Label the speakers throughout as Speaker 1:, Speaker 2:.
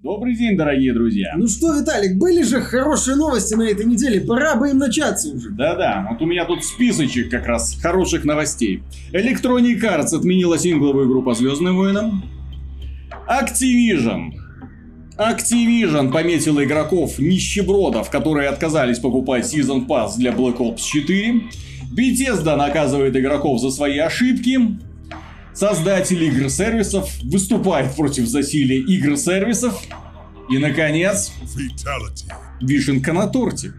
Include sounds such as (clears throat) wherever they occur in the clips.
Speaker 1: Добрый день, дорогие друзья.
Speaker 2: Ну что, Виталик, были же хорошие новости на этой неделе, пора бы им начаться уже.
Speaker 1: Да-да, вот у меня тут списочек как раз хороших новостей. Electronic Arts отменила сингловую игру по Звездным войнам. Activision. Activision пометила игроков нищебродов, которые отказались покупать Season Pass для Black Ops 4. Bethesda наказывает игроков за свои ошибки. Создатель игр-сервисов выступает против засилия игр-сервисов. И, наконец, вишенка на торте.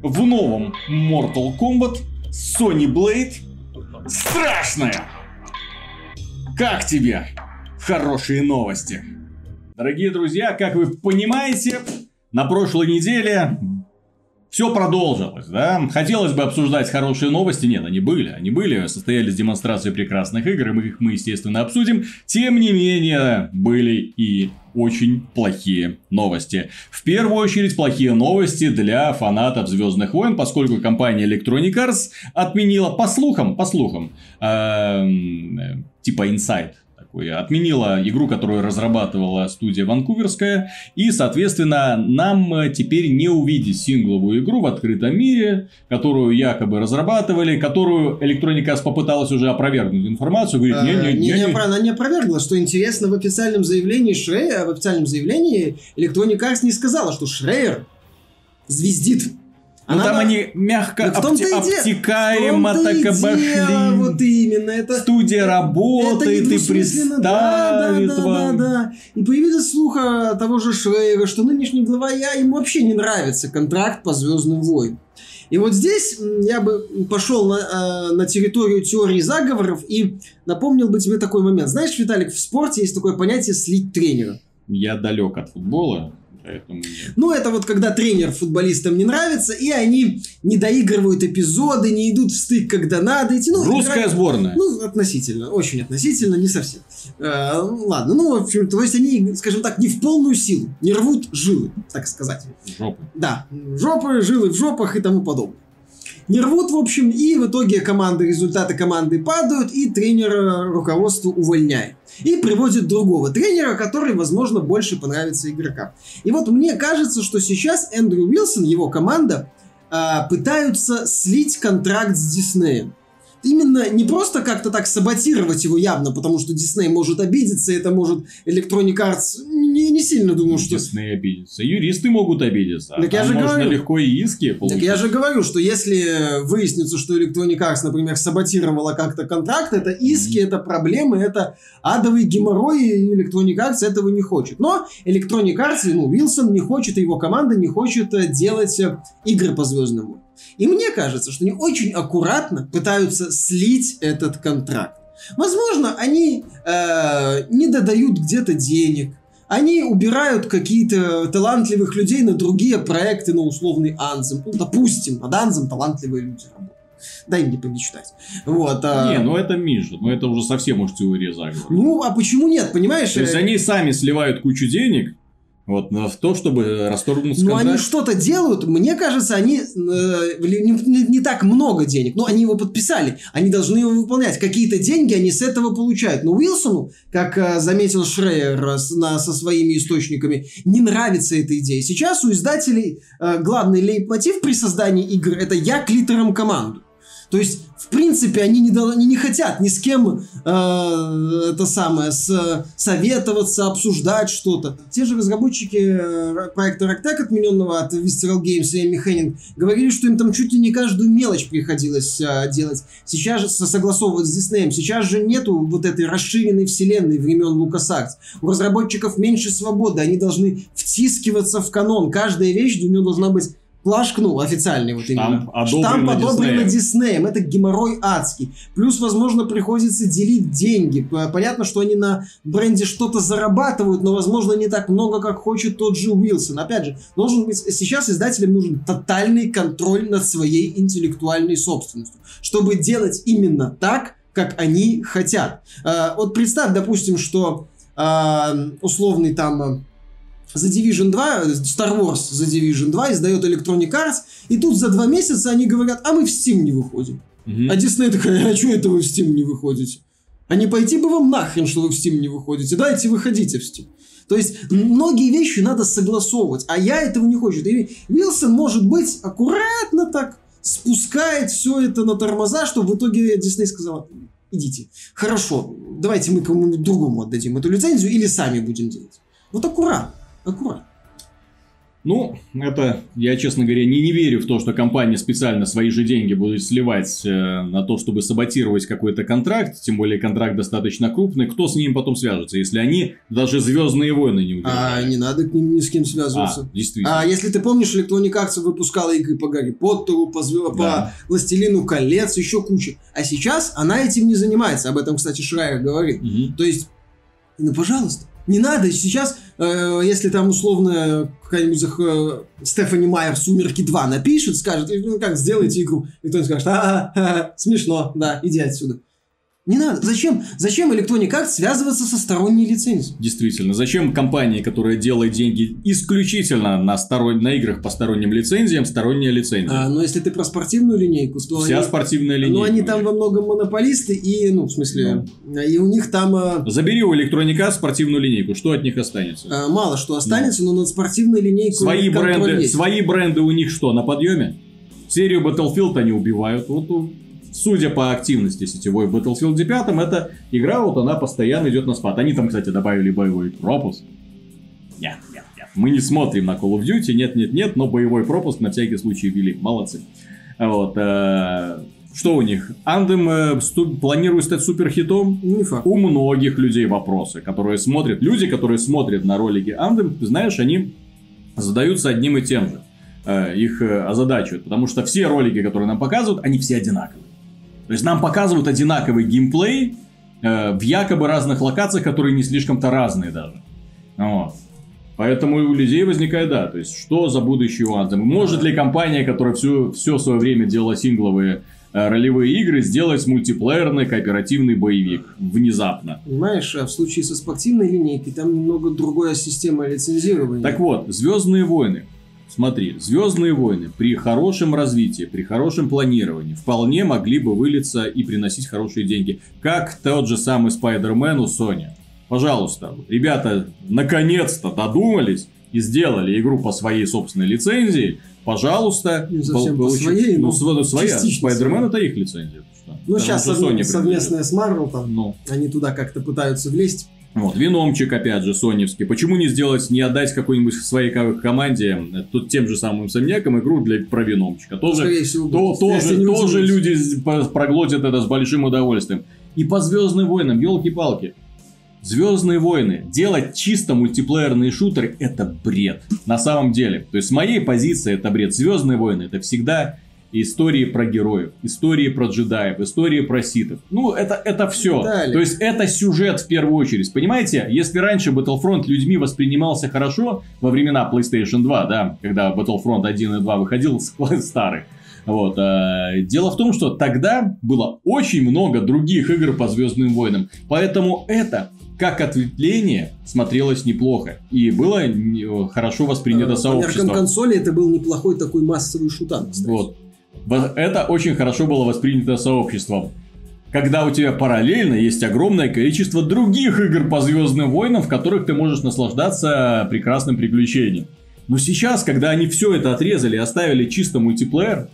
Speaker 1: В новом Mortal Kombat Sony Blade страшная. Как тебе? Хорошие новости. Дорогие друзья, как вы понимаете, на прошлой неделе все продолжилось, да? Хотелось бы обсуждать хорошие новости, нет, они были, они были, состоялись демонстрации прекрасных игр, и мы их мы, естественно, обсудим. Тем не менее, были и очень плохие новости. В первую очередь, плохие новости для фанатов Звездных войн, поскольку компания Electronic Arts отменила, по слухам, по слухам, эм, э, типа Inside, такой, отменила игру, которую разрабатывала студия Ванкуверская, и, соответственно, нам э, теперь не увидеть сингловую игру в открытом мире, которую якобы разрабатывали, которую Electronic Arts попыталась уже опровергнуть информацию, говорит, не-не-не,
Speaker 2: не, не,
Speaker 1: не,
Speaker 2: опра- она не опровергла, что интересно, в официальном заявлении Шрея, в официальном заявлении Electronic Arts не сказала, что Шрейер звездит.
Speaker 1: Ну,
Speaker 2: Она
Speaker 1: там они мягко,
Speaker 2: Да и де-
Speaker 1: обтекаемо так
Speaker 2: и
Speaker 1: обошли.
Speaker 2: Вот именно, это...
Speaker 1: Студия
Speaker 2: это
Speaker 1: работает и
Speaker 2: недвусмысленно, да,
Speaker 1: представит
Speaker 2: да, да,
Speaker 1: вам.
Speaker 2: да, да. И появилась слуха того же Шрейера, что нынешний глава я ему вообще не нравится контракт по Звездным войнам. И вот здесь я бы пошел на, э, на территорию теории заговоров и напомнил бы тебе такой момент. Знаешь, Виталик, в спорте есть такое понятие слить тренера.
Speaker 1: Я далек от футбола, поэтому нет.
Speaker 2: Ну, это вот когда тренер футболистам не нравится, и они не доигрывают эпизоды, не идут в стык, когда надо идти. Ну,
Speaker 1: Русская
Speaker 2: играют-
Speaker 1: сборная.
Speaker 2: Ну, относительно, очень относительно, не совсем. Э, ладно, ну, в общем, то есть они, скажем так, не в полную силу, не рвут жилы, так сказать.
Speaker 1: Жопа.
Speaker 2: Да, жопы, жилы в жопах и тому подобное. Не рвут, в общем, и в итоге команды, результаты команды падают, и тренер э, руководство увольняет. И приводит другого тренера, который, возможно, больше понравится игрокам. И вот мне кажется, что сейчас Эндрю Уилсон, его команда, а, пытаются слить контракт с Диснеем. Именно не просто как-то так саботировать его явно, потому что Дисней может обидеться, это может Electronic Arts не, не сильно думаю, что...
Speaker 1: Дисней обидится. Юристы могут обидеться.
Speaker 2: Так
Speaker 1: а
Speaker 2: я же
Speaker 1: можно
Speaker 2: говорю.
Speaker 1: легко и иски получить.
Speaker 2: Так я же говорю, что если выяснится, что Electronic Arts, например, саботировала как-то контракт, это иски, это проблемы, это адовый геморрой, и Electronic Arts этого не хочет. Но Electronic Arts, ну, Уилсон не хочет, и его команда не хочет э, делать э, игры по Звездным войнам. И мне кажется, что они очень аккуратно пытаются слить этот контракт. Возможно, они э, не додают где-то денег, они убирают какие-то талантливых людей на другие проекты, на условный Анзем. Ну, допустим, над Анзем талантливые люди работают. Дай мне помечтать. Вот. а-
Speaker 1: Не, ну это Миша, ну это уже совсем уж теория заговора.
Speaker 2: Ну, а почему нет, понимаешь?
Speaker 1: То есть
Speaker 2: Э,
Speaker 1: они сами сливают кучу денег вот, на- в то, чтобы расторгнуть
Speaker 2: Ну, они
Speaker 1: контракт.
Speaker 2: что-то делают, мне кажется, они э, не, не- не так много денег, но они его подписали, они должны его выполнять. Какие-то деньги они с этого получают. Но Уилсону, как э, заметил Шрейер э, с- на- со своими источниками, не нравится эта идея. Сейчас у издателей э, главный лейтмотив при создании игр это «я к литерам команду». То есть, в принципе, они не, они не хотят ни с кем э, это самое, с, советоваться, обсуждать что-то. Те же разработчики э, проекта Ragtag, отмененного от Visceral Games и Эми Хеннинг, говорили, что им там чуть ли не каждую мелочь приходилось э, делать. Сейчас же со- согласовывать с Диснеем. Сейчас же нету вот этой расширенной вселенной времен LucasArts. У разработчиков меньше свободы, они должны втискиваться в канон. Каждая вещь у него должна быть плашк, ну, официальный вот именно.
Speaker 1: одобренный
Speaker 2: Штамп одобренный
Speaker 1: Диснеем.
Speaker 2: Это геморрой адский. Плюс, возможно, приходится делить деньги. Понятно, что они на бренде что-то зарабатывают, но, возможно, не так много, как хочет тот же Уилсон. Опять же, должен быть... Сейчас издателям нужен тотальный контроль над своей интеллектуальной собственностью, чтобы делать именно так, как они хотят. Э, Вот представь, допустим, что э, условный там э, The Division 2, Star Wars The Division 2 издает Electronic Arts, и тут за два месяца они говорят, а мы в Steam не выходим.
Speaker 1: Мгм.
Speaker 2: А Дисней такая, а что это вы в Steam не выходите? А не пойти бы вам нахрен, что вы в Steam не выходите? Дайте выходите в Steam. То есть многие вещи надо согласовывать, а я этого не хочу. И Вилсон, может быть, аккуратно так спускает все это на тормоза, чтобы в итоге Дисней сказала, идите. Хорошо, давайте мы кому-нибудь другому отдадим эту лицензию или сами будем делать. Вот аккуратно, аккуратно.
Speaker 1: Ну, это, я, честно говоря, не, не верю в то, что компания специально свои же деньги будет сливать э, на то, чтобы саботировать какой-то контракт, тем более контракт достаточно крупный. Кто с ним потом свяжется, если они даже Звездные войны не удержали?
Speaker 2: А не надо к ним ни с кем связываться.
Speaker 1: А, действительно.
Speaker 2: А если ты помнишь, Electronic Arts выпускала игры по Гарри Поттеру, по, звё...
Speaker 1: Да.
Speaker 2: по Властелину колец, еще куча. А сейчас она этим не занимается. Об этом, кстати, Шрайер говорит.
Speaker 1: Мгм.
Speaker 2: То есть, ну, пожалуйста, не надо сейчас, э, если там условно какая-нибудь э, Стефани Майер «Сумерки 2» напишет, скажет, ну как, сделайте игру. И кто-нибудь скажет, а, ха-ха, смешно, да, иди отсюда. Не надо. Зачем, зачем Electronic Arts связываться со сторонней лицензией?
Speaker 1: Действительно, зачем компании, которая делает деньги исключительно на, сторон... на играх по сторонним лицензиям, сторонняя лицензия?
Speaker 2: А, но если ты про спортивную линейку, то
Speaker 1: Вся
Speaker 2: они...
Speaker 1: спортивная линейка.
Speaker 2: Ну, они там во многом монополисты, и, ну, в смысле, и у них там э,
Speaker 1: Забери у Electronic Arts спортивную линейку, что от них останется?
Speaker 2: э, мало что останется, но над спортивной линейкой у
Speaker 1: Свои бренды,
Speaker 2: есть.
Speaker 1: свои бренды у них что, на подъеме? Серию Battlefield они убивают. Вот, у- судя по активности сетевой в Battlefield 5, эта игра, вот она постоянно идет на спад. Они там, кстати, добавили боевой пропуск. Нет, нет, нет. Мы не смотрим на Call of Duty, нет, нет, нет, но боевой пропуск на всякий случай ввели. Молодцы. Вот. э, Что у них? Anthem э, сту- планирует стать суперхитом?
Speaker 2: Не факт.
Speaker 1: у многих людей вопросы, которые смотрят, люди, которые смотрят на ролики ты знаешь, они задаются одним и тем же. Э, Их э, озадачивают, потому что все ролики, которые нам показывают, они все одинаковые. То есть нам показывают одинаковый геймплей э, в якобы разных локациях, которые не слишком-то разные даже. Вот. Поэтому у людей возникает, да, то есть, что за будущее у Anthem? Может ли компания, которая все, все свое время делала сингловые э, ролевые игры, сделать мультиплеерный кооперативный боевик внезапно?
Speaker 2: Понимаешь, а в случае со спортивной линейкой там немного другая система лицензирования.
Speaker 1: Так вот, Звездные войны. Смотри, Звездные войны при хорошем развитии, при хорошем планировании вполне могли бы вылиться и приносить хорошие деньги. Как тот же самый Spider-Man у Sony. Пожалуйста, ребята наконец-то додумались и сделали игру по своей собственной лицензии. Пожалуйста,
Speaker 2: Не совсем по своей,
Speaker 1: ну,
Speaker 2: но
Speaker 1: сво- своя.
Speaker 2: частично
Speaker 1: Spider-Man это их лицензия.
Speaker 2: ну,
Speaker 1: Там
Speaker 2: сейчас
Speaker 1: Sony
Speaker 2: совместная с Marvel там.
Speaker 1: Ну,
Speaker 2: они туда как-то пытаются влезть.
Speaker 1: Вот, Виномчик, опять же, соневский. Почему не сделать, не отдать какой-нибудь своей ко- команде, э, тут тем же самым Сомнякам игру для, про Виномчика? Тоже,
Speaker 2: Скорее всего,
Speaker 1: то- тоже, тоже люди проглотят это с большим удовольствием. И по Звездным войнам, елки-палки. Звездные войны. Делать чисто мультиплеерные шутеры это бред. На самом деле. То есть с моей позиции это бред. Звездные войны это всегда истории про героев, истории про джедаев, истории про ситов. Ну, это, это все.
Speaker 2: Далее.
Speaker 1: То есть это сюжет в первую очередь. Понимаете, если раньше Battlefront людьми воспринимался хорошо во времена PlayStation 2, да, когда Battlefront 1 и 2 выходил (laughs) старый. Вот. а, дело в том, что тогда было очень много других игр по Звездным войнам. Поэтому это как ответвление смотрелось неплохо. И было не- хорошо воспринято
Speaker 2: Э, По меркам
Speaker 1: сообществом.
Speaker 2: консоли это был неплохой такой массовый шутан. кстати.
Speaker 1: Вот. Это очень хорошо было воспринято сообществом. Когда у тебя параллельно есть огромное количество других игр по Звездным войнам, в которых ты можешь наслаждаться прекрасным приключением. Но сейчас, когда они все это отрезали и оставили чисто мультиплеер,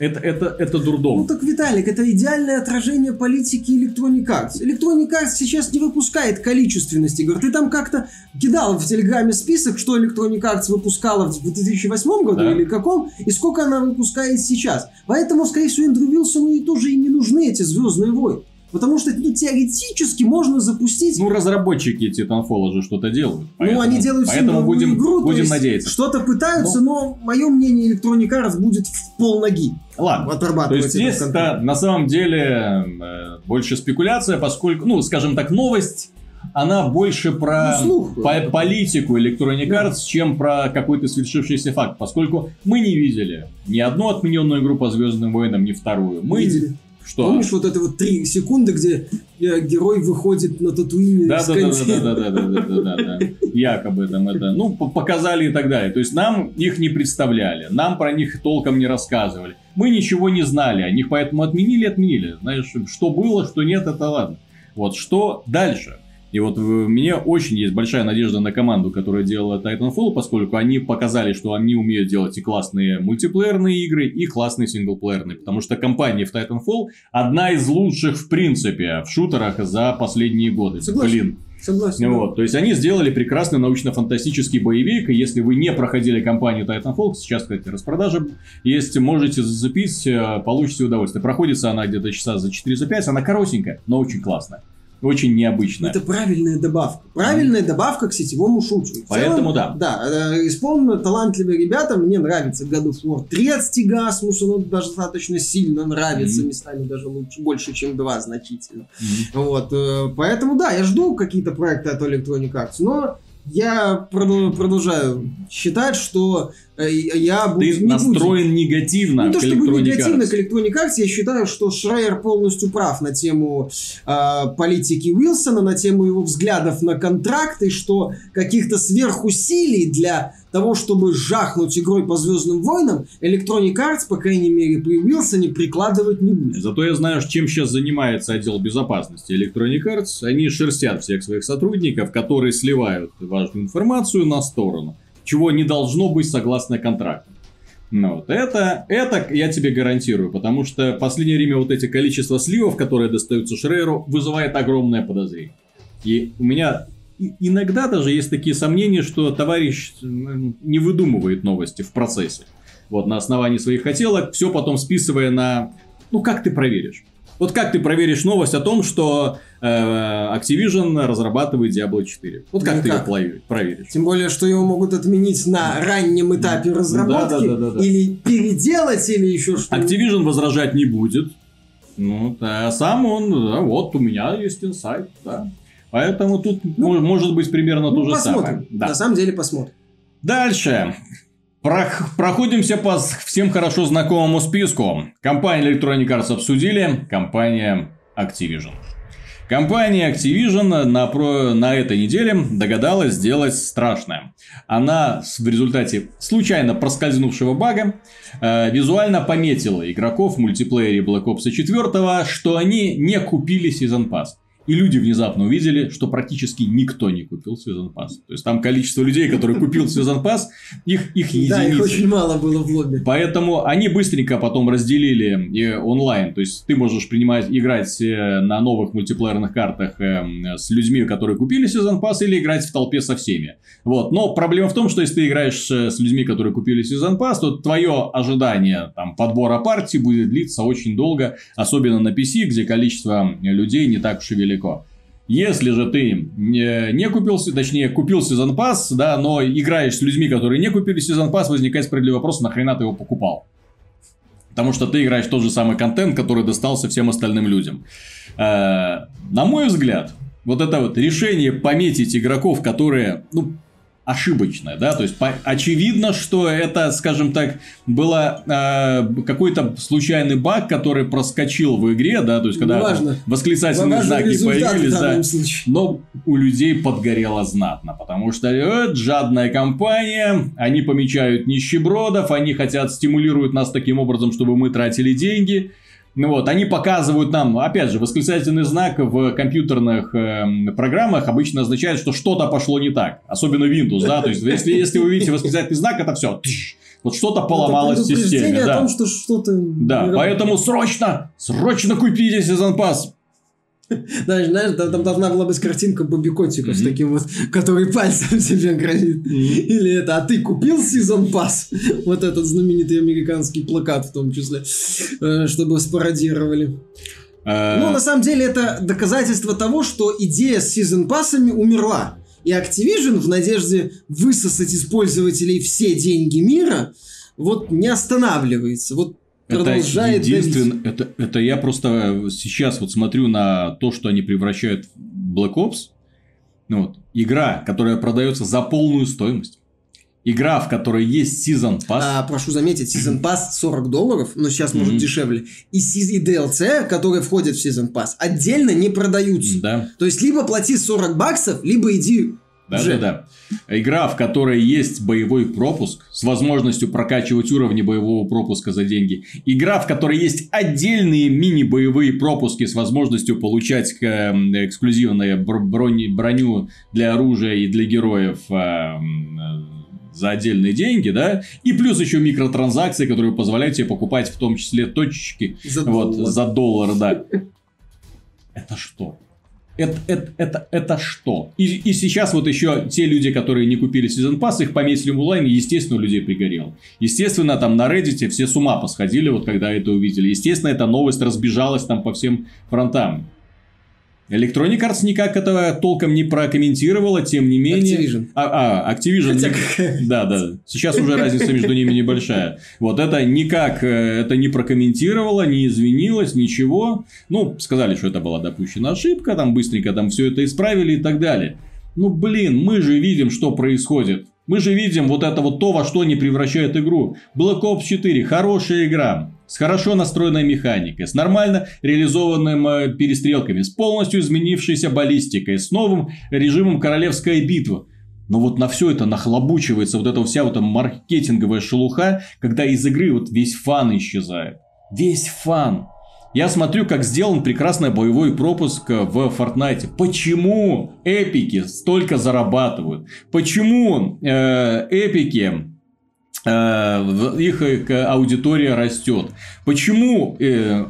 Speaker 1: это, это, это
Speaker 2: Ну
Speaker 1: дурдом.
Speaker 2: так, Виталик, это идеальное отражение политики Electronic Arts. Electronic Arts сейчас не выпускает количественность игр. Ты там как-то кидал в Телеграме список, что Electronic Arts выпускала в 2008 году
Speaker 1: Да.
Speaker 2: или каком, и сколько она выпускает сейчас. Поэтому, скорее всего, Эндрю Вилсону и тоже и не нужны эти Звездные войны. Потому что ну, теоретически можно запустить
Speaker 1: Ну, разработчики Titanfall же что-то делают.
Speaker 2: Ну, они
Speaker 1: поэтому-
Speaker 2: делают
Speaker 1: Поэтому будем,
Speaker 2: игру,
Speaker 1: будем надеяться.
Speaker 2: Что-то пытаются, но мое мнение Electronic Arts будет в полноги
Speaker 1: Ладно. То есть здесь это на самом деле э, больше спекуляция, поскольку, ну, скажем так, новость, она больше про
Speaker 2: Ну, слух.
Speaker 1: по- политику Electronic
Speaker 2: Да.
Speaker 1: Arts, чем про какой-то свершившийся факт, поскольку мы не видели ни одну отмененную игру по Звездным войнам, ни вторую. Мы
Speaker 2: Видели.
Speaker 1: Что?
Speaker 2: Помнишь вот это вот три секунды, где э, герой выходит на Татуине
Speaker 1: Да,
Speaker 2: с
Speaker 1: да, да, да, да, да, да, да, да, да. Якобы там это, ну, показали и так далее. То есть нам их не представляли, нам про них толком не рассказывали. Мы ничего не знали о них, поэтому отменили, отменили. Знаешь, что было, что нет, это ладно. Вот что дальше? И вот у меня очень есть большая надежда на команду, которая делала Titanfall, поскольку они показали, что они умеют делать и классные мультиплеерные игры, и классные синглплеерные. Потому что компания в Titanfall одна из лучших в принципе в шутерах за последние годы.
Speaker 2: Согласен.
Speaker 1: Блин.
Speaker 2: Согласен.
Speaker 1: Вот, то есть они сделали прекрасный научно-фантастический боевик, и если вы не проходили кампанию Titanfall, сейчас, кстати, распродажа есть, можете зацепить, э, получите удовольствие. Проходится она где-то часа за 4-5, она коротенькая, но очень классная очень необычно.
Speaker 2: Это правильная добавка. Правильная mm. добавка к сетевому шутеру.
Speaker 1: Поэтому да.
Speaker 2: Да, э, исполнено талантливые ребята. Мне нравится God of War 3 от Стигасмус. Он достаточно сильно нравится. Mm. Местами даже лучше, больше, чем 2 значительно. Mm. Вот. Э, поэтому да, я жду какие-то проекты от Electronic Arts. Но я продолжаю считать, что э, я
Speaker 1: буду... Ты настроен буду. негативно
Speaker 2: Не
Speaker 1: то,
Speaker 2: чтобы негативно к Electronic Arts, я считаю, что Шрайер полностью прав на тему э, политики Уилсона, на тему его взглядов на контракты, что каких-то сверхусилий для того, чтобы жахнуть игрой по Звездным войнам, Electronic Arts, по крайней мере, при Уилсоне прикладывать не будет.
Speaker 1: Зато я знаю, чем сейчас занимается отдел безопасности Electronic Arts. Они шерстят всех своих сотрудников, которые сливают важную информацию на сторону, чего не должно быть согласно контракту. Ну, вот это, это я тебе гарантирую, потому что в последнее время вот эти количество сливов, которые достаются Шрейеру, вызывает огромное подозрение. И у меня иногда даже есть такие сомнения, что товарищ не выдумывает новости в процессе. Вот, на основании своих хотелок, все потом списывая на... Ну, как ты проверишь? Вот как ты проверишь новость о том, что э, Activision разрабатывает Diablo 4? Вот как Никак. ты ее проверишь?
Speaker 2: Тем более, что его могут отменить на раннем этапе разработки, да, да, да, да, да. или переделать, или еще что-то.
Speaker 1: Activision возражать не будет. Ну, а сам он, да, вот у меня есть инсайт, да. Поэтому тут ну, может быть примерно ну, то же
Speaker 2: посмотрим.
Speaker 1: самое.
Speaker 2: Да. На самом деле посмотрим.
Speaker 1: Дальше. Проходимся по всем хорошо знакомому списку. Компания Electronic Arts обсудили, компания Activision. Компания Activision на, про, на этой неделе догадалась сделать страшное. Она в результате случайно проскользнувшего бага э, визуально пометила игроков в мультиплеере Black Ops 4, что они не купили Season Pass. И люди внезапно увидели, что практически никто не купил Season Pass. То есть там количество людей, которые купил Season Pass, их, их единицы. Да, их
Speaker 2: очень мало было в лобби.
Speaker 1: Поэтому они быстренько потом разделили и онлайн. То есть ты можешь принимать, играть э, на новых мультиплеерных картах э, с людьми, которые купили Season Pass, или играть в толпе со всеми. Вот. Но проблема в том, что если ты играешь э, с людьми, которые купили Season Pass, то твое ожидание там, подбора партий будет длиться очень долго, особенно на PC, где количество людей не так уж и велико велико. Если же ты не, не купил, точнее, купил сезон пас, да, но играешь с людьми, которые не купили сезон пас, возникает справедливый вопрос, нахрена ты его покупал? Потому что ты играешь тот же самый контент, который достался всем остальным людям. Э, на мой взгляд, вот это вот решение пометить игроков, которые, ну, ошибочная, да, то есть по- очевидно, что это, скажем так, было э, какой-то случайный баг, который проскочил в игре, да, то есть когда
Speaker 2: Важно.
Speaker 1: восклицательные знаки появились, да, но у людей подгорело знатно, потому что это жадная компания, они помечают нищебродов, они хотят стимулируют нас таким образом, чтобы мы тратили деньги, ну вот, они показывают нам, опять же, восклицательный знак в компьютерных э, программах обычно означает, что что-то пошло не так. Особенно Windows, да, то есть, если, если вы видите восклицательный знак, это все. Вот что-то поломалось в системе.
Speaker 2: Да. о том, что что-то...
Speaker 1: Да, поэтому срочно, срочно купите сезон пас. (laughs)
Speaker 2: Знаешь, знаешь, там, там должна была быть картинка Бобби Котика mm-hmm. с таким вот, который пальцем (laughs) себе грозит. Mm-hmm. Или это, а ты купил сезон пас? (laughs) Вот этот знаменитый американский плакат в том числе, э, чтобы спародировали. Uh... Ну, на самом деле, это доказательство того, что идея с сезон пассами умерла. И Activision в надежде высосать из пользователей все деньги мира, вот не останавливается. Вот продолжает
Speaker 1: это единственно, это, это я просто сейчас вот смотрю на то, что они превращают в Black Ops. Ну, вот, игра, которая продается за полную стоимость. Игра, в которой есть Season Pass.
Speaker 2: А, прошу заметить, Season Pass 40 долларов, но сейчас может mm-hmm. дешевле. И, и DLC, которые входят в Season Pass, отдельно не продаются.
Speaker 1: Да.
Speaker 2: То есть, либо плати 40 баксов, либо иди
Speaker 1: Да, да, да. Игра, в которой есть боевой пропуск с возможностью прокачивать уровни боевого пропуска за деньги. Игра, в которой есть отдельные мини-боевые пропуски с возможностью получать эм, эксклюзивную броню для оружия и для героев эм, за отдельные деньги, да, и плюс еще микротранзакции, которые позволяют тебе покупать в том числе точечки за вот, доллар. за доллар, да. Это что? Это, это, это, это что? И, и сейчас вот еще те люди, которые не купили сезон пасс, их пометили в онлайн, естественно, у людей пригорело. Естественно, там на Reddit все с ума посходили, вот когда это увидели. Естественно, эта новость разбежалась там по всем фронтам. Electronic Arts никак этого толком не прокомментировала, тем не менее...
Speaker 2: Activision.
Speaker 1: А, а Activision... Хотя... Не... Да, да. Сейчас уже разница между ними небольшая. Вот это никак э, это не прокомментировала, не извинилась, ничего. Ну, сказали, что это была допущена ошибка, там быстренько там все это исправили и так далее. Ну, блин, мы же видим, что происходит. Мы же видим вот это вот то, во что они превращают игру. Black Ops 4 хорошая игра с хорошо настроенной механикой, с нормально реализованными э, перестрелками, с полностью изменившейся баллистикой, с новым режимом королевская битва. Но вот на все это нахлобучивается вот эта вся вот эта маркетинговая шелуха, когда из игры вот весь фан исчезает. Весь фан. Я смотрю, как сделан прекрасный боевой пропуск в Fortnite. Почему эпики столько зарабатывают? Почему э, эпики Э, их аудитория растет. Почему э,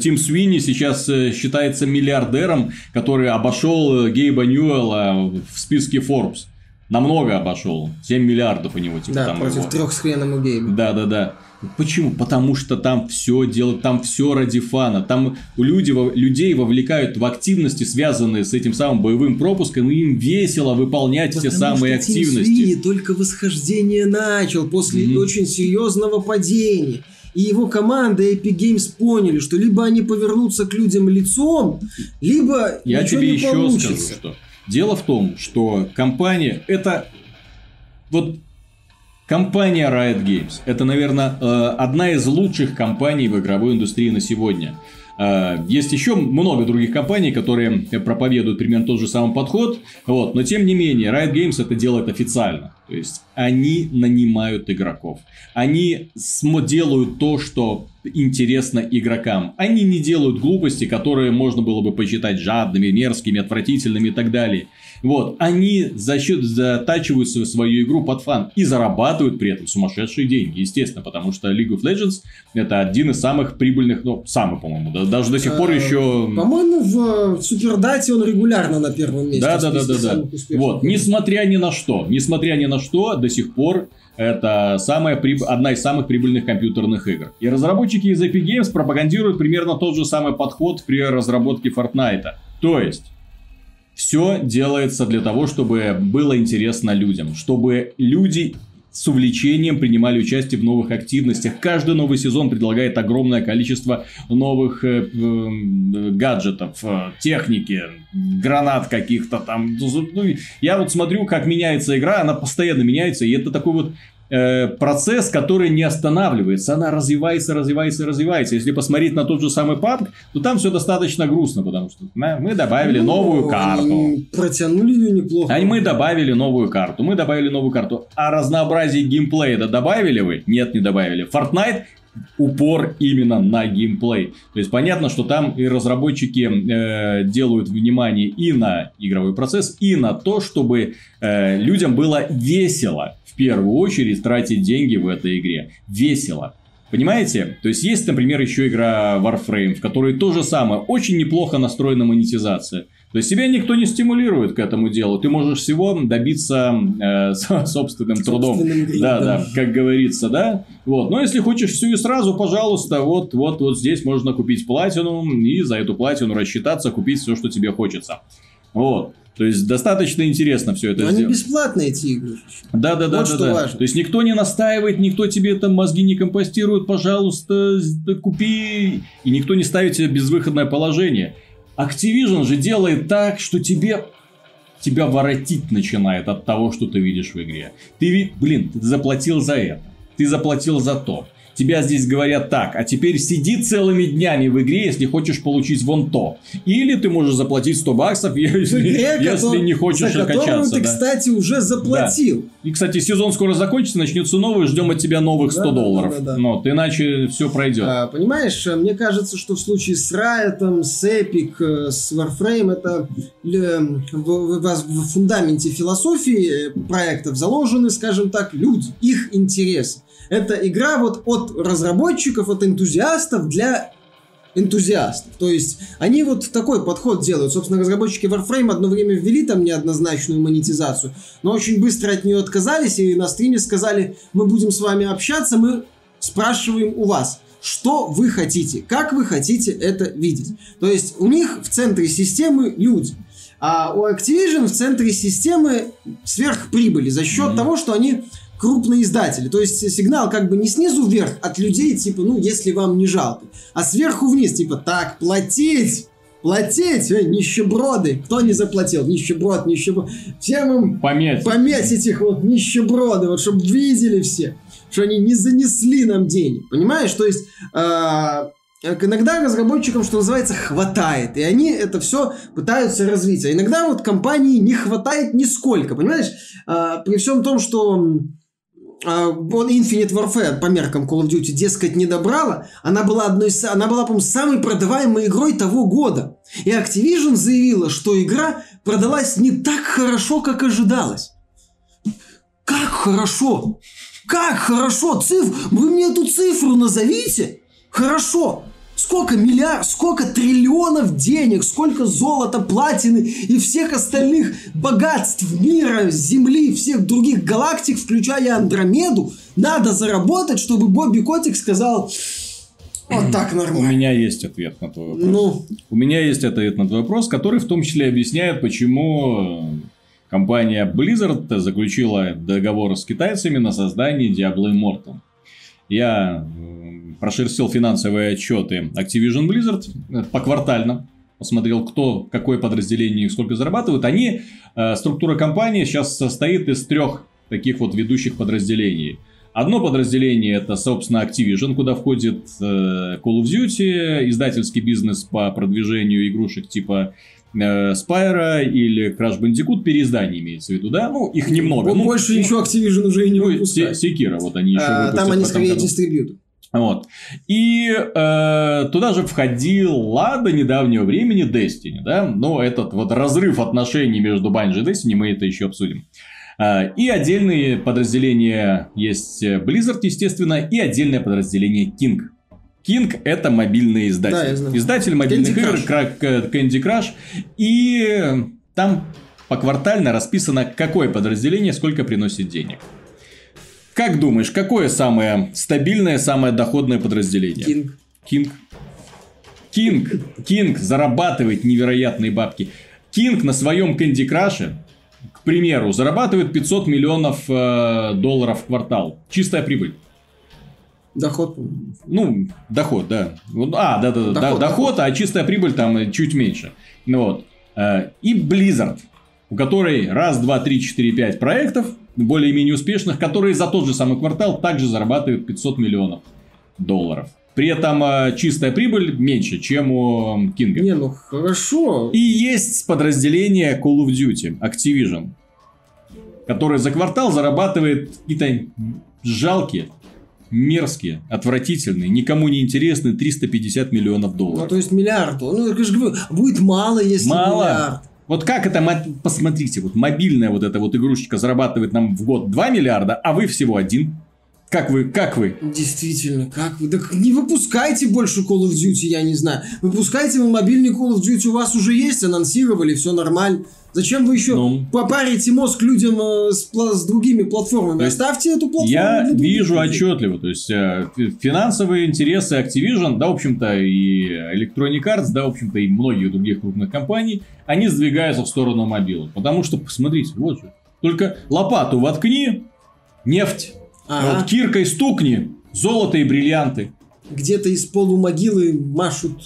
Speaker 1: Тим Свини сейчас э, считается миллиардером, который обошел Гейба Ньюэлла в списке Forbes? Намного обошел. 7 миллиардов у него.
Speaker 2: Типа, да, там против его. трех с хреном у Гейба.
Speaker 1: Да, да, да. Почему? Потому что там все делают, там все ради фана. Там люди, людей вовлекают в активности, связанные с этим самым боевым пропуском, и им весело выполнять Потому те самые что активности. Свини
Speaker 2: только восхождение начал после mm-hmm. очень серьезного падения. И его команда Epic Games поняли, что либо они повернутся к людям лицом, либо
Speaker 1: Я
Speaker 2: ничего
Speaker 1: тебе
Speaker 2: не
Speaker 1: еще
Speaker 2: получится.
Speaker 1: скажу, что дело в том, что компания это вот Компания Riot Games – это, наверное, э, одна из лучших компаний в игровой индустрии на сегодня. Э, есть еще много других компаний, которые проповедуют примерно тот же самый подход, вот, но тем не менее Riot Games это делает официально. То есть они нанимают игроков. Они делают то, что интересно игрокам. Они не делают глупости, которые можно было бы посчитать жадными, мерзкими, отвратительными и так далее. Вот, они за счет затачивают свою игру под фан и зарабатывают при этом сумасшедшие деньги, естественно, потому что League of Legends это один из самых прибыльных, ну, самый, по-моему, да, даже до сих пор еще...
Speaker 2: По-моему, в Супердате он регулярно на первом месте.
Speaker 1: Да, да, да, да, да. Вот, несмотря ни на что, несмотря ни на что, до сих пор это самая приб... одна из самых прибыльных компьютерных игр. И разработчики из Epic Games пропагандируют примерно тот же самый подход при разработке Fortnite. То есть, все делается для того, чтобы было интересно людям, чтобы люди с увлечением принимали участие в новых активностях. Каждый новый сезон предлагает огромное количество новых э, э, гаджетов, э, техники, гранат каких-то там. Ну, я вот смотрю, как меняется игра, она постоянно меняется, и это такой вот Э, процесс, который не останавливается. Она развивается, развивается, развивается. Если посмотреть на тот же самый PUBG, то там все достаточно грустно, потому что мы добавили ну, новую карту.
Speaker 2: Протянули ее неплохо.
Speaker 1: А мы добавили новую карту. Мы добавили новую карту. А разнообразие геймплея добавили вы? Нет, не добавили. Fortnite упор именно на геймплей. То есть понятно, что там и разработчики э, делают внимание и на игровой процесс, и на то, чтобы э, людям было весело в первую очередь тратить деньги в этой игре. Весело. Понимаете? То есть есть, например, еще игра Warframe, в которой то же самое. Очень неплохо настроена монетизация. То есть тебя никто не стимулирует к этому делу. Ты можешь всего добиться э, собственным трудом. Собственным да, да, как говорится, да. Вот. Но если хочешь всю и сразу, пожалуйста, вот, вот, вот здесь можно купить платину и за эту платину рассчитаться, купить все, что тебе хочется. Вот. То есть достаточно интересно все это
Speaker 2: Но сделать. Они бесплатные эти игры.
Speaker 1: Да, да, да, вот да, что да. Важно. То есть никто не настаивает, никто тебе там мозги не компостирует, пожалуйста, купи. И никто не ставит тебя в безвыходное положение. Activision же делает так, что тебе тебя воротить начинает от того, что ты видишь в игре. Ты, блин, ты заплатил за это, ты заплатил за то. Тебя здесь говорят так, а теперь сиди целыми днями в игре, если хочешь получить вон то. Или ты можешь заплатить 100 баксов, если,
Speaker 2: игре,
Speaker 1: если
Speaker 2: котор-
Speaker 1: не хочешь
Speaker 2: за которую
Speaker 1: качаться.
Speaker 2: ты,
Speaker 1: да.
Speaker 2: кстати, уже заплатил.
Speaker 1: И, кстати, сезон скоро закончится, начнется новый, ждем от тебя новых 100
Speaker 2: Да, да, да,
Speaker 1: долларов.
Speaker 2: да, да.
Speaker 1: Но вот, иначе все пройдет.
Speaker 2: А, понимаешь, э, мне кажется, что в случае с Riot, с Epic, э, с Warframe, это в, в- в- в фундаменте философии э, проектов заложены, скажем так, люди, их интересы. Это игра вот от разработчиков, от энтузиастов для энтузиастов. То есть они вот такой подход делают. Собственно, разработчики Warframe одно время ввели там неоднозначную монетизацию, но очень быстро от нее отказались и на стриме сказали, мы будем с вами общаться, мы спрашиваем у вас, что вы хотите, как вы хотите это видеть. То есть у них в центре системы люди, а у Activision в центре системы сверхприбыли за счет
Speaker 1: Мгм.
Speaker 2: того, что они крупные издатели. То есть сигнал как бы не снизу вверх от людей, типа, ну, если вам не жалко, а сверху вниз, типа, так, платить! Платить, э, нищеброды. Кто не заплатил? Нищеброд, нищеброд. Всем им
Speaker 1: Пометь.
Speaker 2: пометь этих вот нищеброды, вот чтобы видели все, что они не занесли нам денег. Понимаешь? То есть э, иногда разработчикам, что называется, хватает, и они это все пытаются развить. А иногда вот компании не хватает нисколько, понимаешь? Э, при всем том, что а, вот Infinite Warfare по меркам Call of Duty, дескать, не добрала, она была одной она была, по-моему, самой продаваемой игрой того года. И Activision заявила, что игра продалась не так хорошо, как ожидалось. Как хорошо? Как хорошо? Циф... Вы мне эту цифру назовите? Хорошо. Сколько миллиард, сколько триллионов денег, сколько золота, платины и всех остальных богатств мира, Земли, всех других галактик, включая Андромеду, надо заработать, чтобы Бобби Котик сказал, вот так
Speaker 1: У
Speaker 2: нормально.
Speaker 1: меня есть ответ на твой вопрос.
Speaker 2: Ну,
Speaker 1: У меня есть ответ на твой вопрос, который в том числе объясняет, почему компания Blizzard заключила договор с китайцами на создание Diablo Immortal. Я э, прошерстил финансовые отчеты Activision Blizzard э, поквартально, посмотрел, кто, какое подразделение и сколько зарабатывают. Они, э, структура компании сейчас состоит из трех таких вот ведущих подразделений. Одно подразделение это, собственно, Activision, куда входит э, Call of Duty, издательский бизнес по продвижению игрушек типа э, Spyro или Crash Bandicoot, переиздание имеется в виду, да? Ну, их немного. Ну,
Speaker 2: больше
Speaker 1: ну,
Speaker 2: ничего Activision уже и не
Speaker 1: ну,
Speaker 2: выпускает.
Speaker 1: Се- Sekiro, вот они еще
Speaker 2: А,
Speaker 1: выпустят
Speaker 2: Там они скорее дистрибьютор.
Speaker 1: Вот. И э, туда же входила до недавнего времени Destiny, да? Но этот вот разрыв отношений между Bungie и Destiny, мы это еще обсудим. Э, И отдельные подразделения есть Blizzard, естественно, и отдельное подразделение King. King это мобильный издатель.
Speaker 2: Да, я знаю.
Speaker 1: Издатель мобильных
Speaker 2: Candy
Speaker 1: игр
Speaker 2: Crush.
Speaker 1: Ca- Candy Crush. И там поквартально расписано, какое подразделение сколько приносит денег. Как думаешь, какое самое стабильное, самое доходное подразделение?
Speaker 2: King.
Speaker 1: King. King. King зарабатывает невероятные бабки. Кинг на своем Candy Crush, к примеру, зарабатывает 500 миллионов э, долларов в квартал. Чистая прибыль.
Speaker 2: Доход.
Speaker 1: Ну, доход, да. А, да, да, да,
Speaker 2: Доход,
Speaker 1: доход, доход, а чистая прибыль там чуть меньше. Ну вот. Э, И Blizzard, у которой раз, два, три, четыре, пять проектов, более-менее успешных, которые за тот же самый квартал также зарабатывают 500 миллионов долларов. При этом э, чистая прибыль меньше, чем у Кинга.
Speaker 2: Не, ну хорошо.
Speaker 1: И есть подразделение Call of Duty, Activision, которое за квартал зарабатывает какие-то жалкие, мерзкие, отвратительные, никому не интересные 350 миллионов
Speaker 2: Ну,
Speaker 1: долларов.
Speaker 2: то есть миллиард. Ну, я же говорю, будет мало, если
Speaker 1: Мало.
Speaker 2: миллиард.
Speaker 1: Вот как это, мо- посмотрите, вот мобильная вот эта вот игрушечка зарабатывает нам в год 2 миллиарда, а вы всего один. Как вы, как вы?
Speaker 2: Действительно, как вы? Так не выпускайте больше Call of Duty, я не знаю. Выпускайте вы мобильный Call of Duty, у вас уже есть, анонсировали, все нормально. Зачем вы еще
Speaker 1: Ну.
Speaker 2: попарите мозг людям э, с, с другими платформами? Оставьте эту платформу
Speaker 1: Я
Speaker 2: для
Speaker 1: вижу
Speaker 2: людей.
Speaker 1: отчетливо, то есть э, фи- финансовые интересы Activision, да, в общем-то, и Electronic Arts, да, в общем-то, и многих других крупных компаний, они сдвигаются в сторону мобилок. Потому что, посмотрите, вот же, только лопату воткни, нефть,
Speaker 2: Ага.
Speaker 1: вот киркой стукни, золото и бриллианты.
Speaker 2: Где-то из полумогилы машут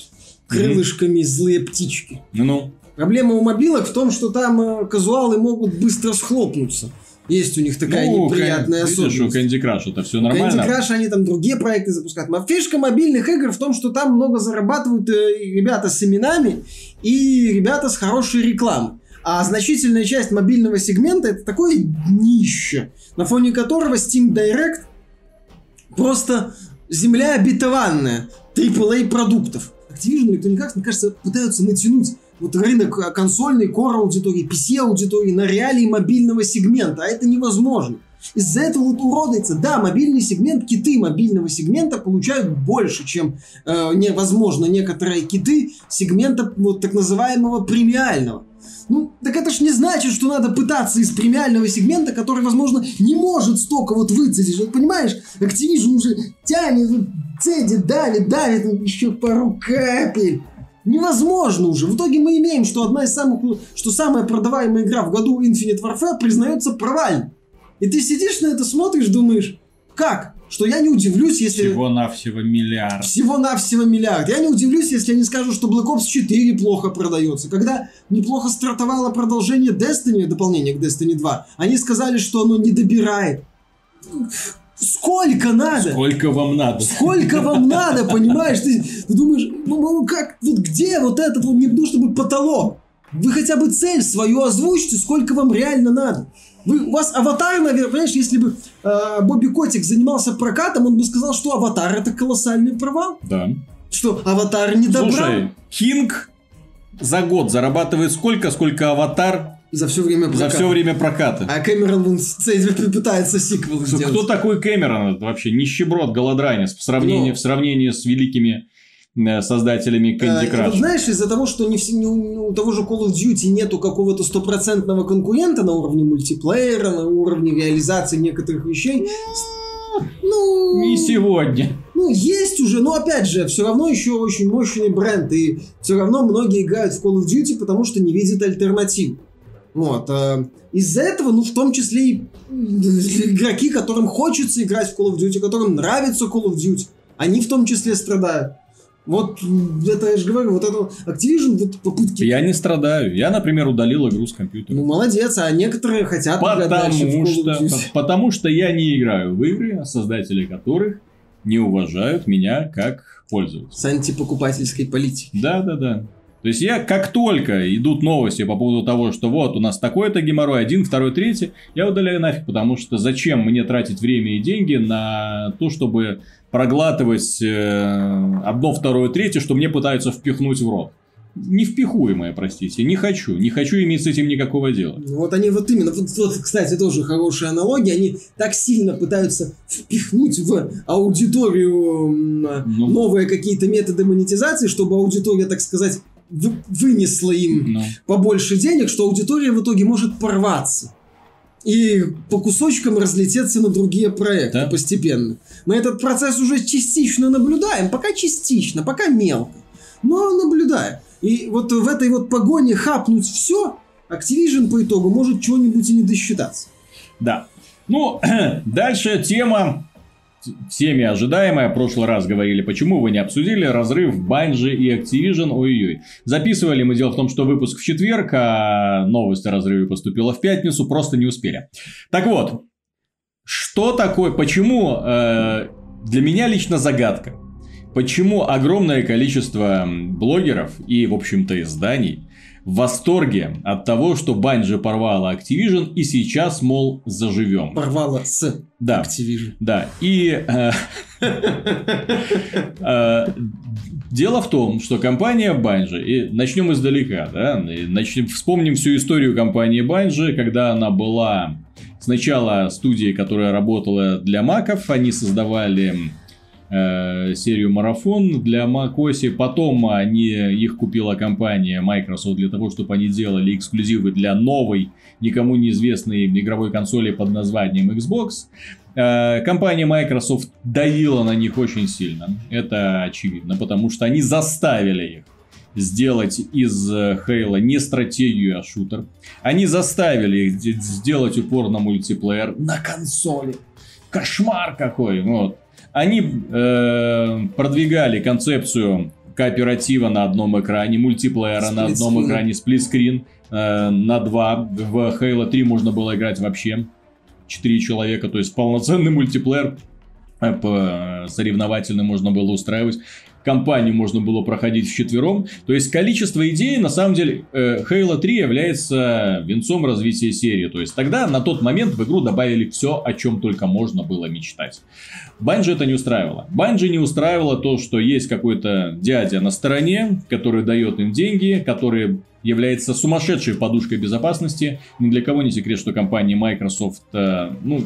Speaker 2: крылышками злые птички.
Speaker 1: Ну-ну.
Speaker 2: Проблема у мобилок в том, что там э, казуалы могут быстро схлопнуться. Есть у них такая
Speaker 1: Ну,
Speaker 2: неприятная
Speaker 1: Видишь, у
Speaker 2: особенность.
Speaker 1: Candy Crush это все нормально.
Speaker 2: Candy Crush они там другие проекты запускают. Но фишка мобильных игр в том, что там много зарабатывают э, ребята с именами и ребята с хорошей рекламой. А значительная часть мобильного сегмента это такое днище, на фоне которого Steam Direct просто земля обетованная AAA продуктов. Activision Electronic Arts, мне кажется, пытаются натянуть вот рынок э, консольной, core аудитории, PC аудитории на реалии мобильного сегмента, а это невозможно. Из-за этого вот уродается. Да, мобильный сегмент, киты мобильного сегмента получают больше, чем э, невозможно некоторые киты сегмента вот так называемого премиального. Ну, так это ж не значит, что надо пытаться из премиального сегмента, который, возможно, не может столько вот выцедить. Вот понимаешь, Activision уже тянет, цедит, давит, давит, еще пару капель. Невозможно уже. В итоге мы имеем, что одна из самых, что самая продаваемая игра в году Infinite Warfare признается провальной. И ты сидишь на это, смотришь, думаешь, как? Что я не удивлюсь, если...
Speaker 1: Всего-навсего миллиард.
Speaker 2: Всего-навсего миллиард. Я не удивлюсь, если они скажут, что Black Ops 4 плохо продается. Когда неплохо стартовало продолжение Destiny, дополнение к Destiny 2, они сказали, что оно не добирает. Сколько надо?
Speaker 1: Сколько вам надо?
Speaker 2: Сколько вам надо, понимаешь? Ты, ты думаешь, ну, ну как, вот где вот этот вот, не то чтобы потолок? Вы хотя бы цель свою озвучьте, сколько вам реально надо. Вы, у вас аватар, наверное, понимаешь, если бы э, Бобби Котик занимался прокатом, он бы сказал, что аватар это колоссальный провал.
Speaker 1: Да.
Speaker 2: Что аватар не добрал
Speaker 1: Слушай, Кинг за год зарабатывает сколько, сколько аватар
Speaker 2: за все время
Speaker 1: за
Speaker 2: проката.
Speaker 1: все время проката.
Speaker 2: А Кэмерон вон, (laughs) пытается сиквел
Speaker 1: Кто-
Speaker 2: сделать.
Speaker 1: Кто такой Кэмерон? Это вообще нищеброд, голодранец в сравнении,
Speaker 2: Ну.
Speaker 1: в сравнении с великими э, создателями
Speaker 2: А,
Speaker 1: Candy
Speaker 2: и вот
Speaker 1: Crush.
Speaker 2: знаешь, из-за того, что не не у, того же Call of Duty нету какого-то стопроцентного конкурента на уровне мультиплеера, на уровне реализации некоторых вещей, ну,
Speaker 1: Не сегодня.
Speaker 2: ну, есть уже, но опять же, все равно еще очень мощный бренд, и все равно многие играют в Call of Duty, потому что не видят альтернатив. Вот. э, Из-за этого, ну, в том числе и игроки, которым хочется играть в Call of Duty, которым нравится Call of Duty, они в том числе страдают. Вот это я же говорю, вот это Activision, вот попытки.
Speaker 1: Я не страдаю. Я, например, удалил игру с компьютера.
Speaker 2: Ну, молодец, а некоторые хотят
Speaker 1: Потому что, (laughs) потому что я не играю в игры, создатели которых не уважают меня как пользователя.
Speaker 2: С антипокупательской политикой.
Speaker 1: Да, да, да. То есть я как только идут новости по поводу того, что вот у нас такой-то геморрой, один, второй, третий, я удаляю нафиг, потому что зачем мне тратить время и деньги на то, чтобы проглатывать э, одно, второе, третье, что мне пытаются впихнуть в рот. Невпихуемое, простите, не хочу, не хочу иметь с этим никакого дела.
Speaker 2: Ну, Вот они вот именно, вот, вот, кстати, тоже хорошая аналогия, они так сильно пытаются впихнуть в аудиторию
Speaker 1: Ну.
Speaker 2: новые какие-то методы монетизации, чтобы аудитория, так сказать, вынесла им
Speaker 1: Ну,
Speaker 2: побольше денег, что аудитория в итоге может порваться. И по кусочкам разлететься на другие проекты
Speaker 1: Да.
Speaker 2: постепенно. Мы этот процесс уже частично наблюдаем, пока частично, пока мелко. Но наблюдаем. И вот в этой вот погоне хапнуть все, Activision по итогу может чего-нибудь и не досчитаться.
Speaker 1: Да. Ну, (clears throat) дальше тема всеми ожидаемая. В прошлый раз говорили, почему вы не обсудили разрыв Bungie и Activision. Ой-ой-ой. Записывали мы дело в том, что выпуск в четверг, а новость о разрыве поступила в пятницу, просто не успели. Так вот, что такое, почему э, для меня лично загадка. Почему огромное количество блогеров и, в общем-то, изданий в восторге от того, что Bungie порвала Activision и сейчас, мол, заживем.
Speaker 2: Порвало с
Speaker 1: Да,
Speaker 2: Activision.
Speaker 1: да. И э, (laughs) э, дело в том, что компания Bungie, и начнем издалека, да, начнем, вспомним всю историю компании Bungie, когда она была сначала студией, которая работала для маков, они создавали серию марафон для macOS, потом они, их купила компания Microsoft для того, чтобы они делали эксклюзивы для новой, никому неизвестной игровой консоли под названием Xbox. Э, Компания Microsoft давила на них очень сильно, это очевидно, потому что они заставили их сделать из э, Хейла не стратегию, а шутер. Они заставили их де- сделать упор на мультиплеер на консоли. Кошмар какой! Вот. Они э, продвигали концепцию кооператива на одном экране, мультиплеера на одном экране, сплитскрин э, на два. В Halo 3 можно было играть вообще. 4 человека, то есть полноценный мультиплеер. По соревновательно можно было устраивать кампанию можно было проходить вчетвером. То есть количество идей, на самом деле, э, Halo 3 является венцом развития серии. То есть тогда, на тот момент, в игру добавили все, о чем только можно было мечтать. Банжи это не устраивало. Банжи не устраивало то, что есть какой-то дядя на стороне, который дает им деньги, который является сумасшедшей подушкой безопасности. Ни для кого не секрет, что компания Microsoft, э, ну,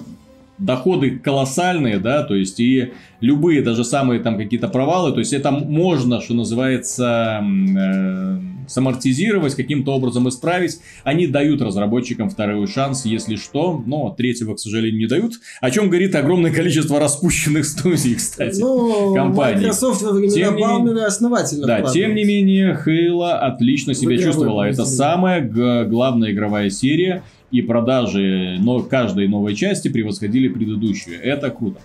Speaker 1: доходы колоссальные, да, то есть и любые даже самые там какие-то провалы, то есть это можно, что называется, э, самортизировать, каким-то образом исправить. Они дают разработчикам второй шанс, если что, но третьего, к сожалению, не дают. О чем говорит огромное количество распущенных студий, (laughs) кстати,
Speaker 2: ну,
Speaker 1: компаний.
Speaker 2: Microsoft во времена тем Балмера основательно
Speaker 1: Да, тем не менее, Halo отлично себя чувствовала. Это самая главная игровая серия, и продажи но каждой новой части превосходили предыдущую. Это круто.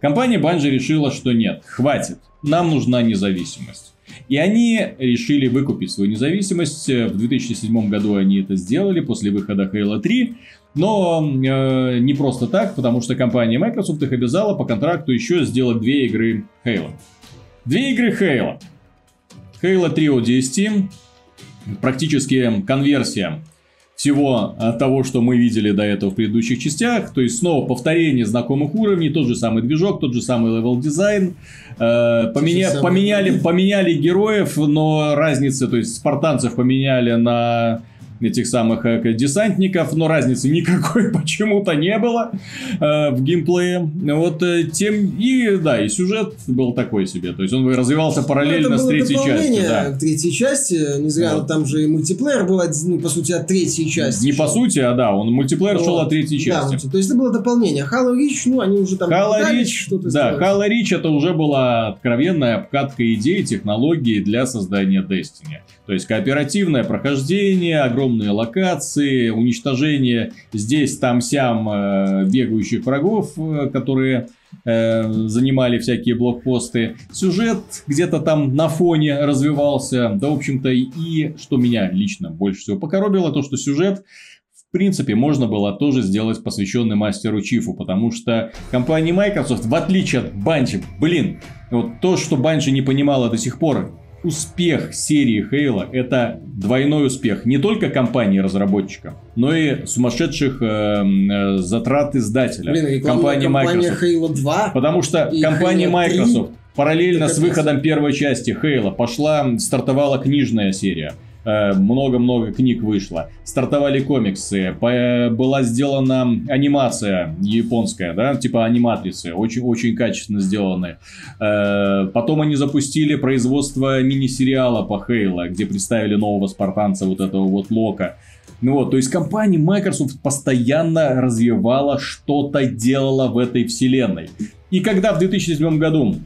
Speaker 1: Компания Bungie решила, что нет, хватит, нам нужна независимость. И они решили выкупить свою независимость. В 2007 году они это сделали после выхода Halo 3. Но э, не просто так, потому что компания Microsoft их обязала по контракту еще сделать две игры Halo. Две игры Halo. Halo 3 ODST. Практически конверсия всего э, того, что мы видели до этого в предыдущих частях. То есть снова повторение знакомых уровней, тот же самый движок, тот же самый level design. Э, поменя... поменяли, поменяли героев, но разница, то есть спартанцев поменяли на этих самых э, десантников, но разницы никакой (laughs) почему-то не было э, в геймплее. Вот э, тем и да, и сюжет был такой себе, то есть он развивался параллельно ну, с третьей частью. Да.
Speaker 2: К третьей части, не зря вот. там же и мультиплеер был, ну, по сути, от третьей части.
Speaker 1: Не шел. по сути, а да, он мультиплеер но, шел от третьей части.
Speaker 2: Да, то есть это было дополнение. Halo Reach, ну, они уже там
Speaker 1: Halo Reach, что-то Да, сделать. Halo Reach это уже была откровенная обкатка идей, технологий для создания Destiny. То есть кооперативное прохождение, огромные локации, уничтожение здесь, там, сям э, бегающих врагов, э, которые э, занимали всякие блокпосты. Сюжет где-то там на фоне развивался. Да, в общем-то, и что меня лично больше всего покоробило, то, что сюжет в принципе, можно было тоже сделать посвященный мастеру Чифу, потому что компания Microsoft, в отличие от Bungie, блин, вот то, что Bungie не понимала до сих пор, успех серии Halo это двойной успех не только компании-разработчика, но и сумасшедших э, э, затрат издателя.
Speaker 2: Блин, компания Microsoft. Halo 2
Speaker 1: Потому что компания Microsoft параллельно с выходом первой части Halo пошла, стартовала книжная серия. Э, много-много книг вышло. Стартовали комиксы, была сделана анимация японская, да, типа аниматрицы, очень, очень качественно сделанные. Э, потом они запустили производство мини-сериала по Хейла, где представили нового спартанца, вот этого вот Лока. Ну вот, то есть компания Microsoft постоянно развивала что-то, делала в этой вселенной. И когда в 2007 году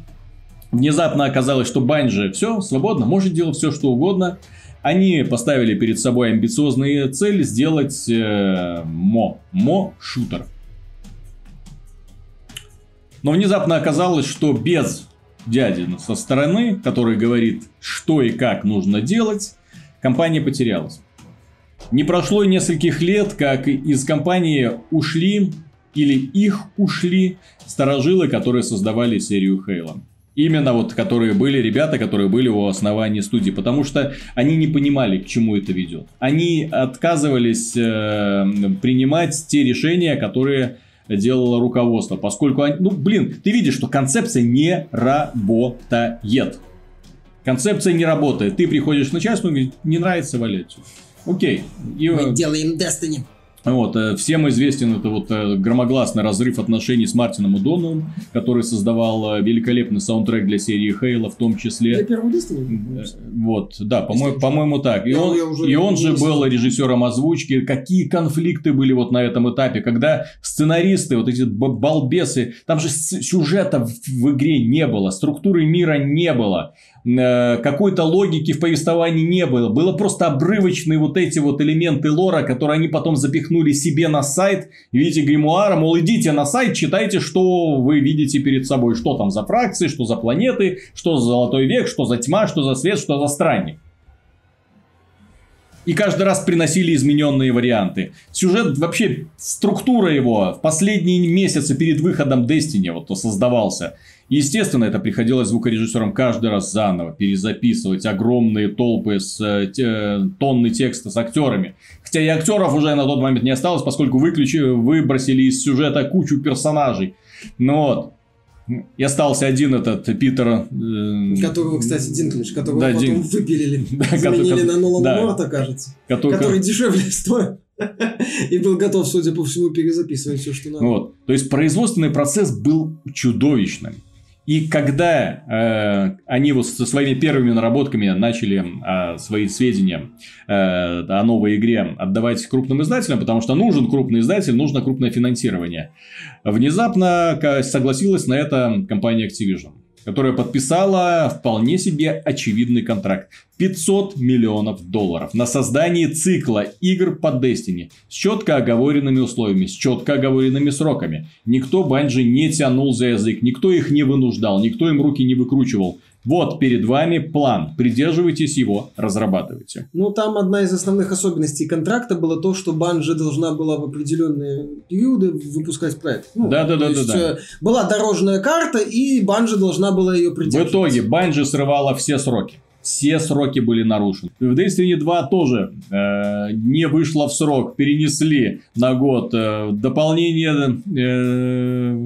Speaker 1: внезапно оказалось, что Банжи все, свободно, может делать все, что угодно, они поставили перед собой амбициозную цель сделать э, мо, мо шутер. Но внезапно оказалось, что без дяди со стороны, который говорит, что и как нужно делать, компания потерялась. Не прошло и нескольких лет, как из компании ушли или их ушли старожилы, которые создавали серию Хейла. Именно вот, которые были ребята, которые были у основания студии, потому что они не понимали, к чему это ведет. Они отказывались э, принимать те решения, которые делало руководство, поскольку, они, ну, блин, ты видишь, что концепция не работает. Концепция не работает. Ты приходишь начальству и говоришь, не нравится валять. Окей.
Speaker 2: И, Мы делаем Destiny.
Speaker 1: Вот, э, всем известен это вот э, громогласный разрыв отношений с Мартином Удоновым, который создавал э, великолепный саундтрек для серии Хейла в том числе.
Speaker 2: Для первого Destiny?
Speaker 1: Вот, да, по-моему, по-моему так. И он, и он же был режиссером озвучки. Какие конфликты были вот на этом этапе, когда сценаристы, вот эти балбесы, там же сюжета в игре не было, структуры мира не было. Э, какой-то логики в повествовании не было. Было просто обрывочные вот эти вот элементы лора, которые они потом запихнули себе на сайт в виде гримуара. Мол, идите на сайт, читайте, что вы видите перед собой. Что там за фракции, что за планеты, что за золотой век, что за тьма, что за свет, что за странник. И каждый раз приносили измененные варианты. Сюжет, вообще, структура его в последние месяцы перед выходом Destiny вот создавался. Естественно, это приходилось звукорежиссерам каждый раз заново перезаписывать огромные толпы с э, тонны текста с актерами. Хотя и актеров уже на тот момент не осталось, поскольку выключи, выбросили из сюжета кучу персонажей. Ну вот. И остался один этот Питер...
Speaker 2: Э... Которого, кстати, Динклиш, которого да, потом Дин... выпилили. (laughs) Да, заменили который, на Нолана да, Норта, кажется. Который, который дешевле стоит. И был готов, судя по всему, перезаписывать все, что надо.
Speaker 1: Вот. То есть, производственный процесс был чудовищным. И когда э, они вот со своими первыми наработками начали э, свои сведения э, о новой игре отдавать крупным издателям, потому что нужен крупный издатель, нужно крупное финансирование, внезапно согласилась на это компания Activision которая подписала вполне себе очевидный контракт. 500 миллионов долларов на создание цикла игр по Destiny с четко оговоренными условиями, с четко оговоренными сроками. Никто Банжи не тянул за язык, никто их не вынуждал, никто им руки не выкручивал. Вот перед вами план. Придерживайтесь его, разрабатывайте.
Speaker 2: Ну, там одна из основных особенностей контракта была то, что Банжи должна была в определенные периоды выпускать проект. Ну,
Speaker 1: да, да, да, да, да.
Speaker 2: Была дорожная карта, и Банжи должна была ее придерживать.
Speaker 1: В итоге Банжи срывала все сроки все сроки были нарушены. В Destiny 2 тоже э, не вышло в срок, перенесли на год. Э, дополнение э,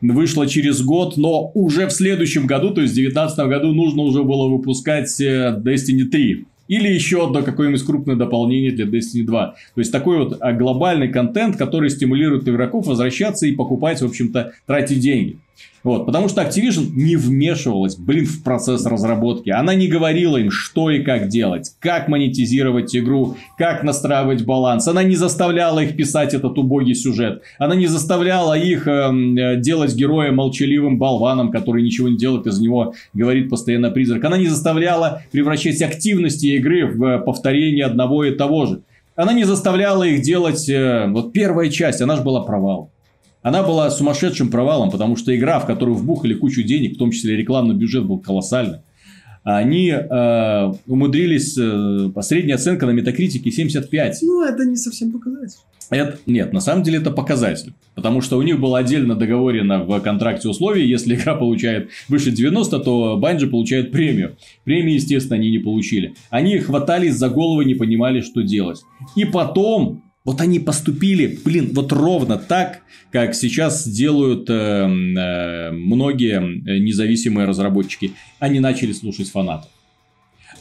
Speaker 1: вышло через год, но уже в следующем году, то есть в 2019 году, нужно уже было выпускать э, Destiny 3. Или еще одно какое-нибудь крупное дополнение для Destiny 2. То есть, такой вот а, глобальный контент, который стимулирует игроков возвращаться и покупать, в общем-то, тратить деньги. Вот, потому что Activision не вмешивалась, блин, в процесс разработки. Она не говорила им, что и как делать, как монетизировать игру, как настраивать баланс. Она не заставляла их писать этот убогий сюжет. Она не заставляла их эм, э, делать героя молчаливым болваном, который ничего не делает, из него говорит постоянно призрак. Она не заставляла превращать активности игры в э, повторение одного и того же. Она не заставляла их делать... Э, вот первая часть, она же была провал. Она была сумасшедшим провалом, потому что игра, в которую вбухали кучу денег, в том числе рекламный бюджет был колоссальный, они э, умудрились, э, средняя оценка на метакритике 75.
Speaker 2: Ну, это не совсем показатель.
Speaker 1: Это, нет, на самом деле это показатель. Потому что у них было отдельно договорено в контракте условий, если игра получает выше 90, то Банжи получает премию. Премии, естественно, они не получили. Они хватались за голову, не понимали, что делать. И потом вот они поступили, блин, вот ровно так, как сейчас делают э, э, многие независимые разработчики. Они начали слушать фанатов.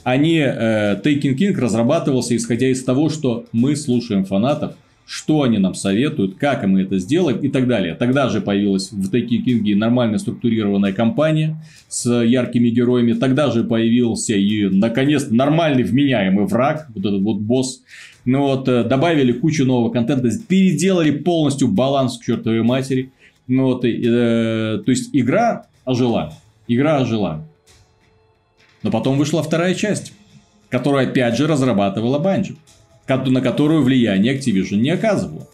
Speaker 1: Они, э, Taking King разрабатывался исходя из того, что мы слушаем фанатов, что они нам советуют, как мы это сделаем и так далее. Тогда же появилась в Taking King нормально структурированная компания с яркими героями. Тогда же появился и, наконец, нормальный вменяемый враг, вот этот вот босс, ну вот, э, добавили кучу нового контента, переделали полностью баланс к чертовой матери. Ну вот, э, то есть игра ожила. Игра ожила. Но потом вышла вторая часть, которую опять же разрабатывала Bungie, на которую влияние Activision не оказывало.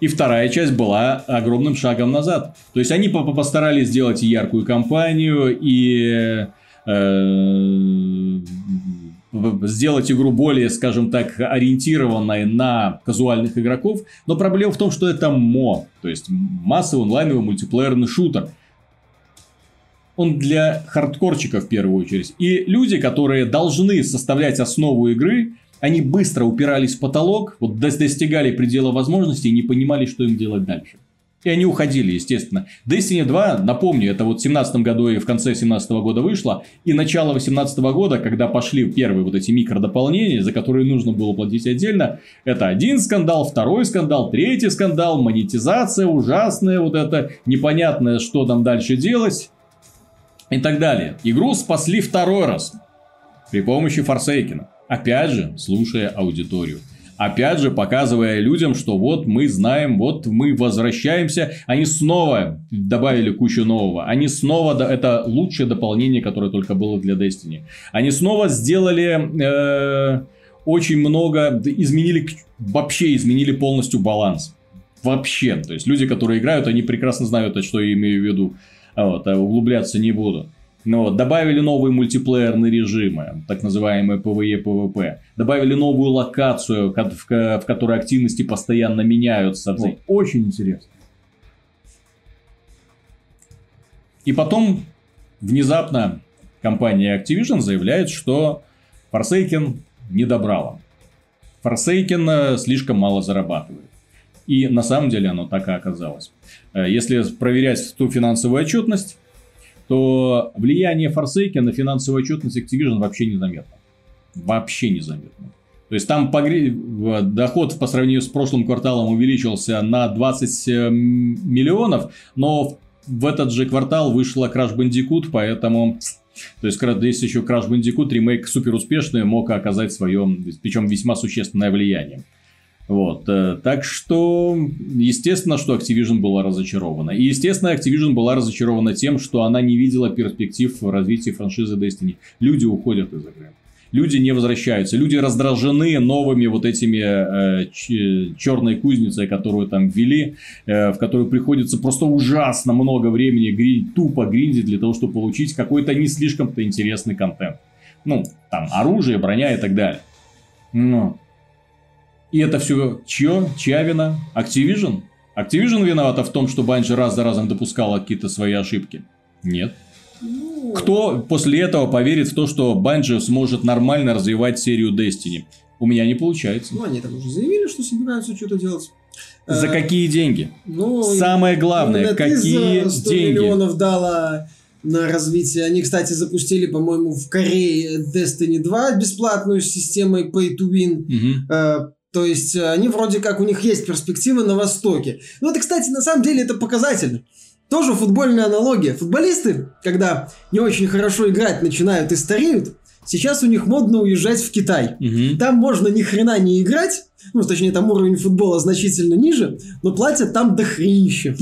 Speaker 1: И вторая часть была огромным шагом назад. То есть они постарались сделать яркую кампанию, и э, сделать игру более, скажем так, ориентированной на казуальных игроков. Но проблема в том, что это мо, то есть массовый онлайновый мультиплеерный шутер. Он для хардкорчиков в первую очередь. И люди, которые должны составлять основу игры, они быстро упирались в потолок, вот достигали предела возможностей и не понимали, что им делать дальше. И они уходили, естественно. Destiny 2, напомню, это вот в 17 году и в конце 17 года вышло. И начало 18 года, когда пошли первые вот эти микродополнения, за которые нужно было платить отдельно. Это один скандал, второй скандал, третий скандал, монетизация ужасная, вот это непонятное, что там дальше делать. И так далее. Игру спасли второй раз. При помощи Форсейкина. Опять же, слушая аудиторию. Опять же, показывая людям, что вот мы знаем, вот мы возвращаемся. Они снова добавили кучу нового. Они снова, это лучшее дополнение, которое только было для Destiny. Они снова сделали э, очень много, изменили, вообще изменили полностью баланс. Вообще. То есть, люди, которые играют, они прекрасно знают, что я имею в виду. Вот, а углубляться не буду. Ну, вот, добавили новые мультиплеерные режимы, так называемые PvE, PvP. Добавили новую локацию, в которой активности постоянно меняются.
Speaker 3: Вот. Очень интересно.
Speaker 1: И потом внезапно компания Activision заявляет, что Forsaken не добрала. Forsaken э, слишком мало зарабатывает. И на самом деле оно так и оказалось. Э, Если проверять ту финансовую отчетность, то влияние Forsaken на финансовую отчетность Activision вообще незаметно. Вообще незаметно. То есть там погре- доход по сравнению с прошлым кварталом увеличился на 20 э, миллионов, но в этот же квартал вышла Crash Bandicoot, поэтому... То есть, здесь еще Crash Bandicoot ремейк супер успешный, мог оказать свое, причем весьма существенное влияние. Вот, э, так что, естественно, что Activision была разочарована. И, естественно, Activision была разочарована тем, что она не видела перспектив в развитии франшизы Destiny. Люди уходят из игры. Люди не возвращаются. Люди раздражены новыми вот этими э, ч- черной кузницей, которую там ввели, э, в которую приходится просто ужасно много времени гри- тупо гриндить для того, чтобы получить какой-то не слишком-то интересный контент. Ну, там оружие, броня и так далее. Но и это все чье? Чья вина? Activision? Activision виновата в том, что Bungie раз за разом допускала какие-то свои ошибки? Нет. Кто после этого поверит в то, что Bungie сможет нормально развивать серию Destiny? У меня не получается.
Speaker 2: Ну, они там уже заявили, что собираются что-то делать.
Speaker 1: За
Speaker 2: Э,
Speaker 1: какие деньги?
Speaker 2: Ну,
Speaker 1: Самое главное, какие
Speaker 2: за 100
Speaker 1: деньги?
Speaker 2: миллионов дала на развитие. Они, кстати, запустили, по-моему, в Корее Destiny 2 бесплатную с системой Pay to Win.
Speaker 1: Мгм.
Speaker 2: То есть э, они вроде как, у них есть перспективы на Востоке. Ну, это, кстати, на самом деле это показательно. Тоже футбольная аналогия. Футболисты, когда не очень хорошо играть начинают и стареют, сейчас у них модно уезжать в Китай.
Speaker 1: Мгм.
Speaker 2: Там можно ни хрена не играть, ну, точнее, там уровень футбола значительно ниже, но платят там дохренища.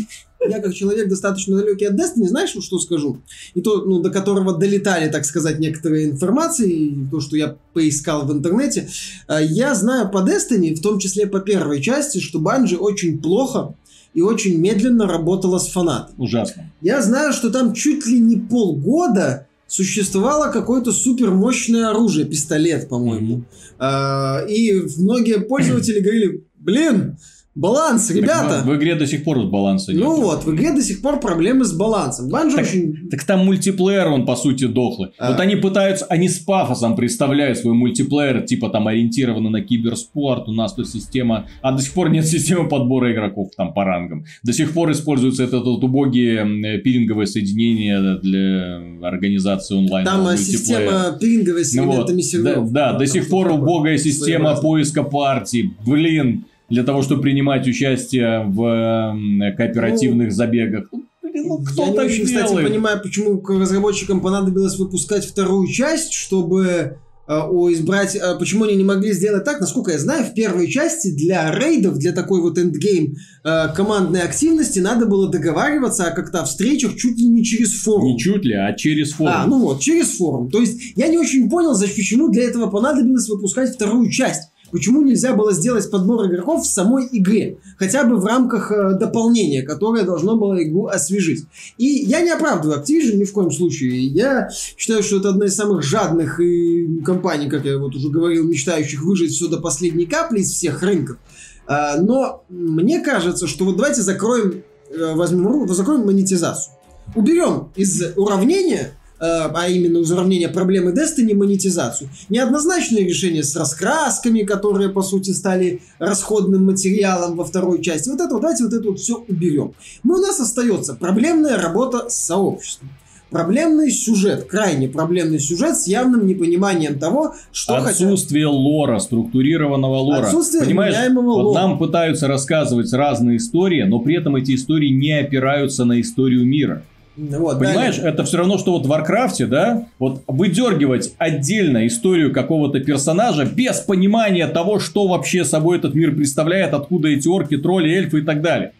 Speaker 2: Я как человек достаточно далекий от Destiny, знаешь, что скажу? И то, ну, до которого долетали, так сказать, некоторые информации, и то, что я поискал в интернете. А, Я знаю по Destiny, в том числе по первой части, что Bungie очень плохо и очень медленно работала с фанатами.
Speaker 1: Ужасно.
Speaker 2: Я знаю, что там чуть ли не полгода существовало какое-то супер мощное оружие, пистолет, по-моему. А, и многие пользователи говорили, блин, баланс,
Speaker 1: Так
Speaker 2: ребята.
Speaker 1: в, в игре до сих пор баланса нет.
Speaker 2: Ну вот, в игре до сих пор проблемы с балансом. Банжи
Speaker 1: Так-
Speaker 2: очень...
Speaker 1: Так там мультиплеер, он по сути дохлый.
Speaker 2: А.
Speaker 1: Вот они пытаются, они с пафосом представляют свой мультиплеер, типа там ориентированный на киберспорт, у нас тут система, а до сих пор нет (laughs) системы подбора игроков там по рангам. До сих пор используются это вот убогие пиринговые соединения для организации онлайн
Speaker 2: Там
Speaker 1: мультиплеера.
Speaker 2: система пиринговая с
Speaker 1: Ну вот,
Speaker 2: элементами
Speaker 1: да,
Speaker 2: серверов.
Speaker 1: да, до
Speaker 2: Там
Speaker 1: сих пор убогая система поиска партий. Блин, для того, чтобы принимать участие в м, кооперативных забегах. Ну, блин, ну кто
Speaker 2: Я не
Speaker 1: так
Speaker 2: очень, кстати,
Speaker 1: делает?
Speaker 2: понимаю, почему разработчикам понадобилось выпускать вторую часть, чтобы э, о, избрать, э, почему они не могли сделать так, насколько я знаю, в первой части для рейдов, для такой вот эндгейм э, командной активности надо было договариваться о как-то встречах чуть ли не через форум.
Speaker 1: Не чуть ли, а через форум.
Speaker 2: А, ну вот, через форум. То есть я не очень понял, почему для этого понадобилось выпускать вторую часть. Почему нельзя было сделать подбор игроков в самой игре? Хотя бы в рамках э, дополнения, которое должно было игру освежить. И я не оправдываю Activision ни в коем случае. Я считаю, что это одна из самых жадных и компаний, как я вот уже говорил, мечтающих выжить все до последней капли из всех рынков. А, но мне кажется, что вот давайте закроем, э, возьмем, ру- закроем монетизацию. Уберем из уравнения э, а именно из уравнения проблемы Destiny монетизацию. Неоднозначное решение с раскрасками, которые, по сути, стали расходным материалом во второй части. Вот это вот, давайте вот это вот все уберем. Ну, у нас остается проблемная работа с сообществом. Проблемный сюжет, крайне проблемный сюжет с явным непониманием того, что хотят.
Speaker 1: Отсутствие лора, структурированного лора.
Speaker 2: Отсутствие
Speaker 1: Понимаешь, вот
Speaker 2: лора.
Speaker 1: нам пытаются рассказывать разные истории, но при этом эти истории не опираются на историю мира.
Speaker 2: Вот,
Speaker 1: Понимаешь,
Speaker 2: далее.
Speaker 1: это все равно, что вот в Варкрафте, да, вот выдергивать отдельно историю какого-то персонажа без понимания того, что вообще собой этот мир представляет, откуда эти орки, тролли, эльфы и так далее.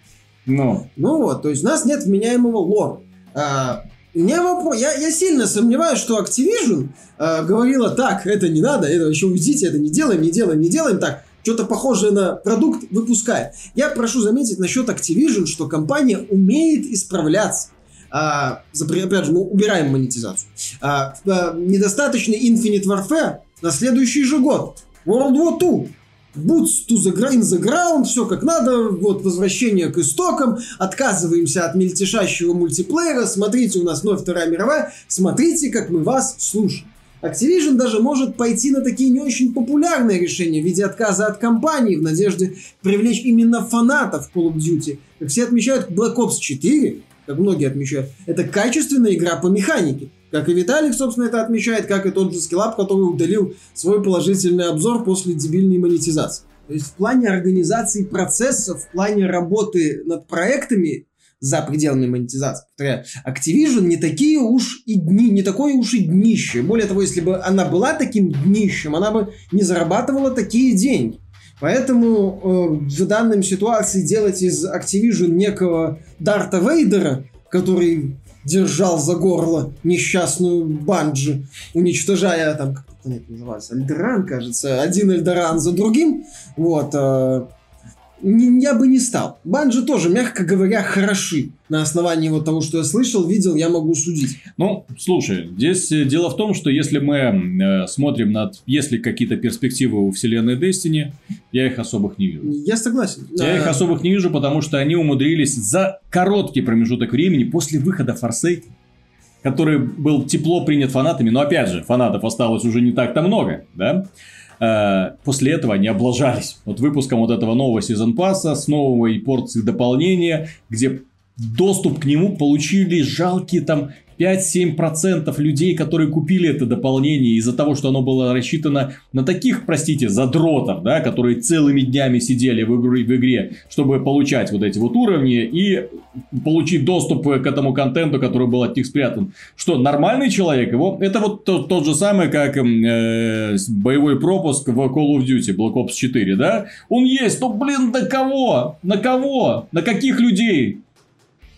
Speaker 1: Ну,
Speaker 2: Ну вот, то есть у нас нет вменяемого лора. А, меня вопрос, я, я сильно сомневаюсь, что Activision а, говорила так, это не надо, это еще уйдите, это не делаем, не делаем, не делаем так. Что-то похожее на продукт выпускает. Я прошу заметить насчет Activision, что компания умеет исправляться. А, опять же, мы убираем монетизацию. А, а, недостаточный Infinite Warfare на следующий же год. World War II. Boots to the, in the ground, все как надо, вот возвращение к истокам, отказываемся от мельтешащего мультиплеера, смотрите, у нас вновь Вторая мировая, смотрите, как мы вас слушаем. Activision даже может пойти на такие не очень популярные решения в виде отказа от компании в надежде привлечь именно фанатов Call of Duty. Как все отмечают, Black Ops 4, как многие отмечают, это качественная игра по механике. Как и Виталик, собственно, это отмечает, как и тот же Skillab, который удалил свой положительный обзор после дебильной монетизации. То есть в плане организации процессов, в плане работы над проектами за пределами монетизации. Повторяю, Activision не такие уж и дни, не такое уж и днище. Более того, если бы она была таким днищем, она бы не зарабатывала такие деньги. Поэтому э, в данной ситуации делать из Activision некого Дарта Вейдера, который держал за горло несчастную Банджи, уничтожая там, как это называется, Эльдеран, кажется, один Эльдеран за другим, вот, э, я бы не стал. Банжи тоже, мягко говоря, хороши. На основании вот того, что я слышал, видел, я могу судить.
Speaker 1: Ну, слушай, здесь э, дело в том, что если мы э, смотрим над... Есть ли какие-то перспективы у вселенной Destiny, я их особых не вижу.
Speaker 2: Я согласен.
Speaker 1: Я а... их особых не вижу, потому что они умудрились за короткий промежуток времени после выхода Форсейт который был тепло принят фанатами, но опять же, фанатов осталось уже не так-то много, да, после этого они облажались. Вот выпуском вот этого нового сезон пасса с новой порцией дополнения, где доступ к нему получили жалкие там 5-7% людей, которые купили это дополнение из-за того, что оно было рассчитано на таких, простите, задротов, да, которые целыми днями сидели в игре, в игре, чтобы получать вот эти вот уровни и получить доступ к этому контенту, который был от них спрятан. Что, нормальный человек его? Это вот тот, тот же самый, как э, боевой пропуск в Call of Duty Black Ops 4, да? Он есть, но, блин, на кого? На кого? На каких людей?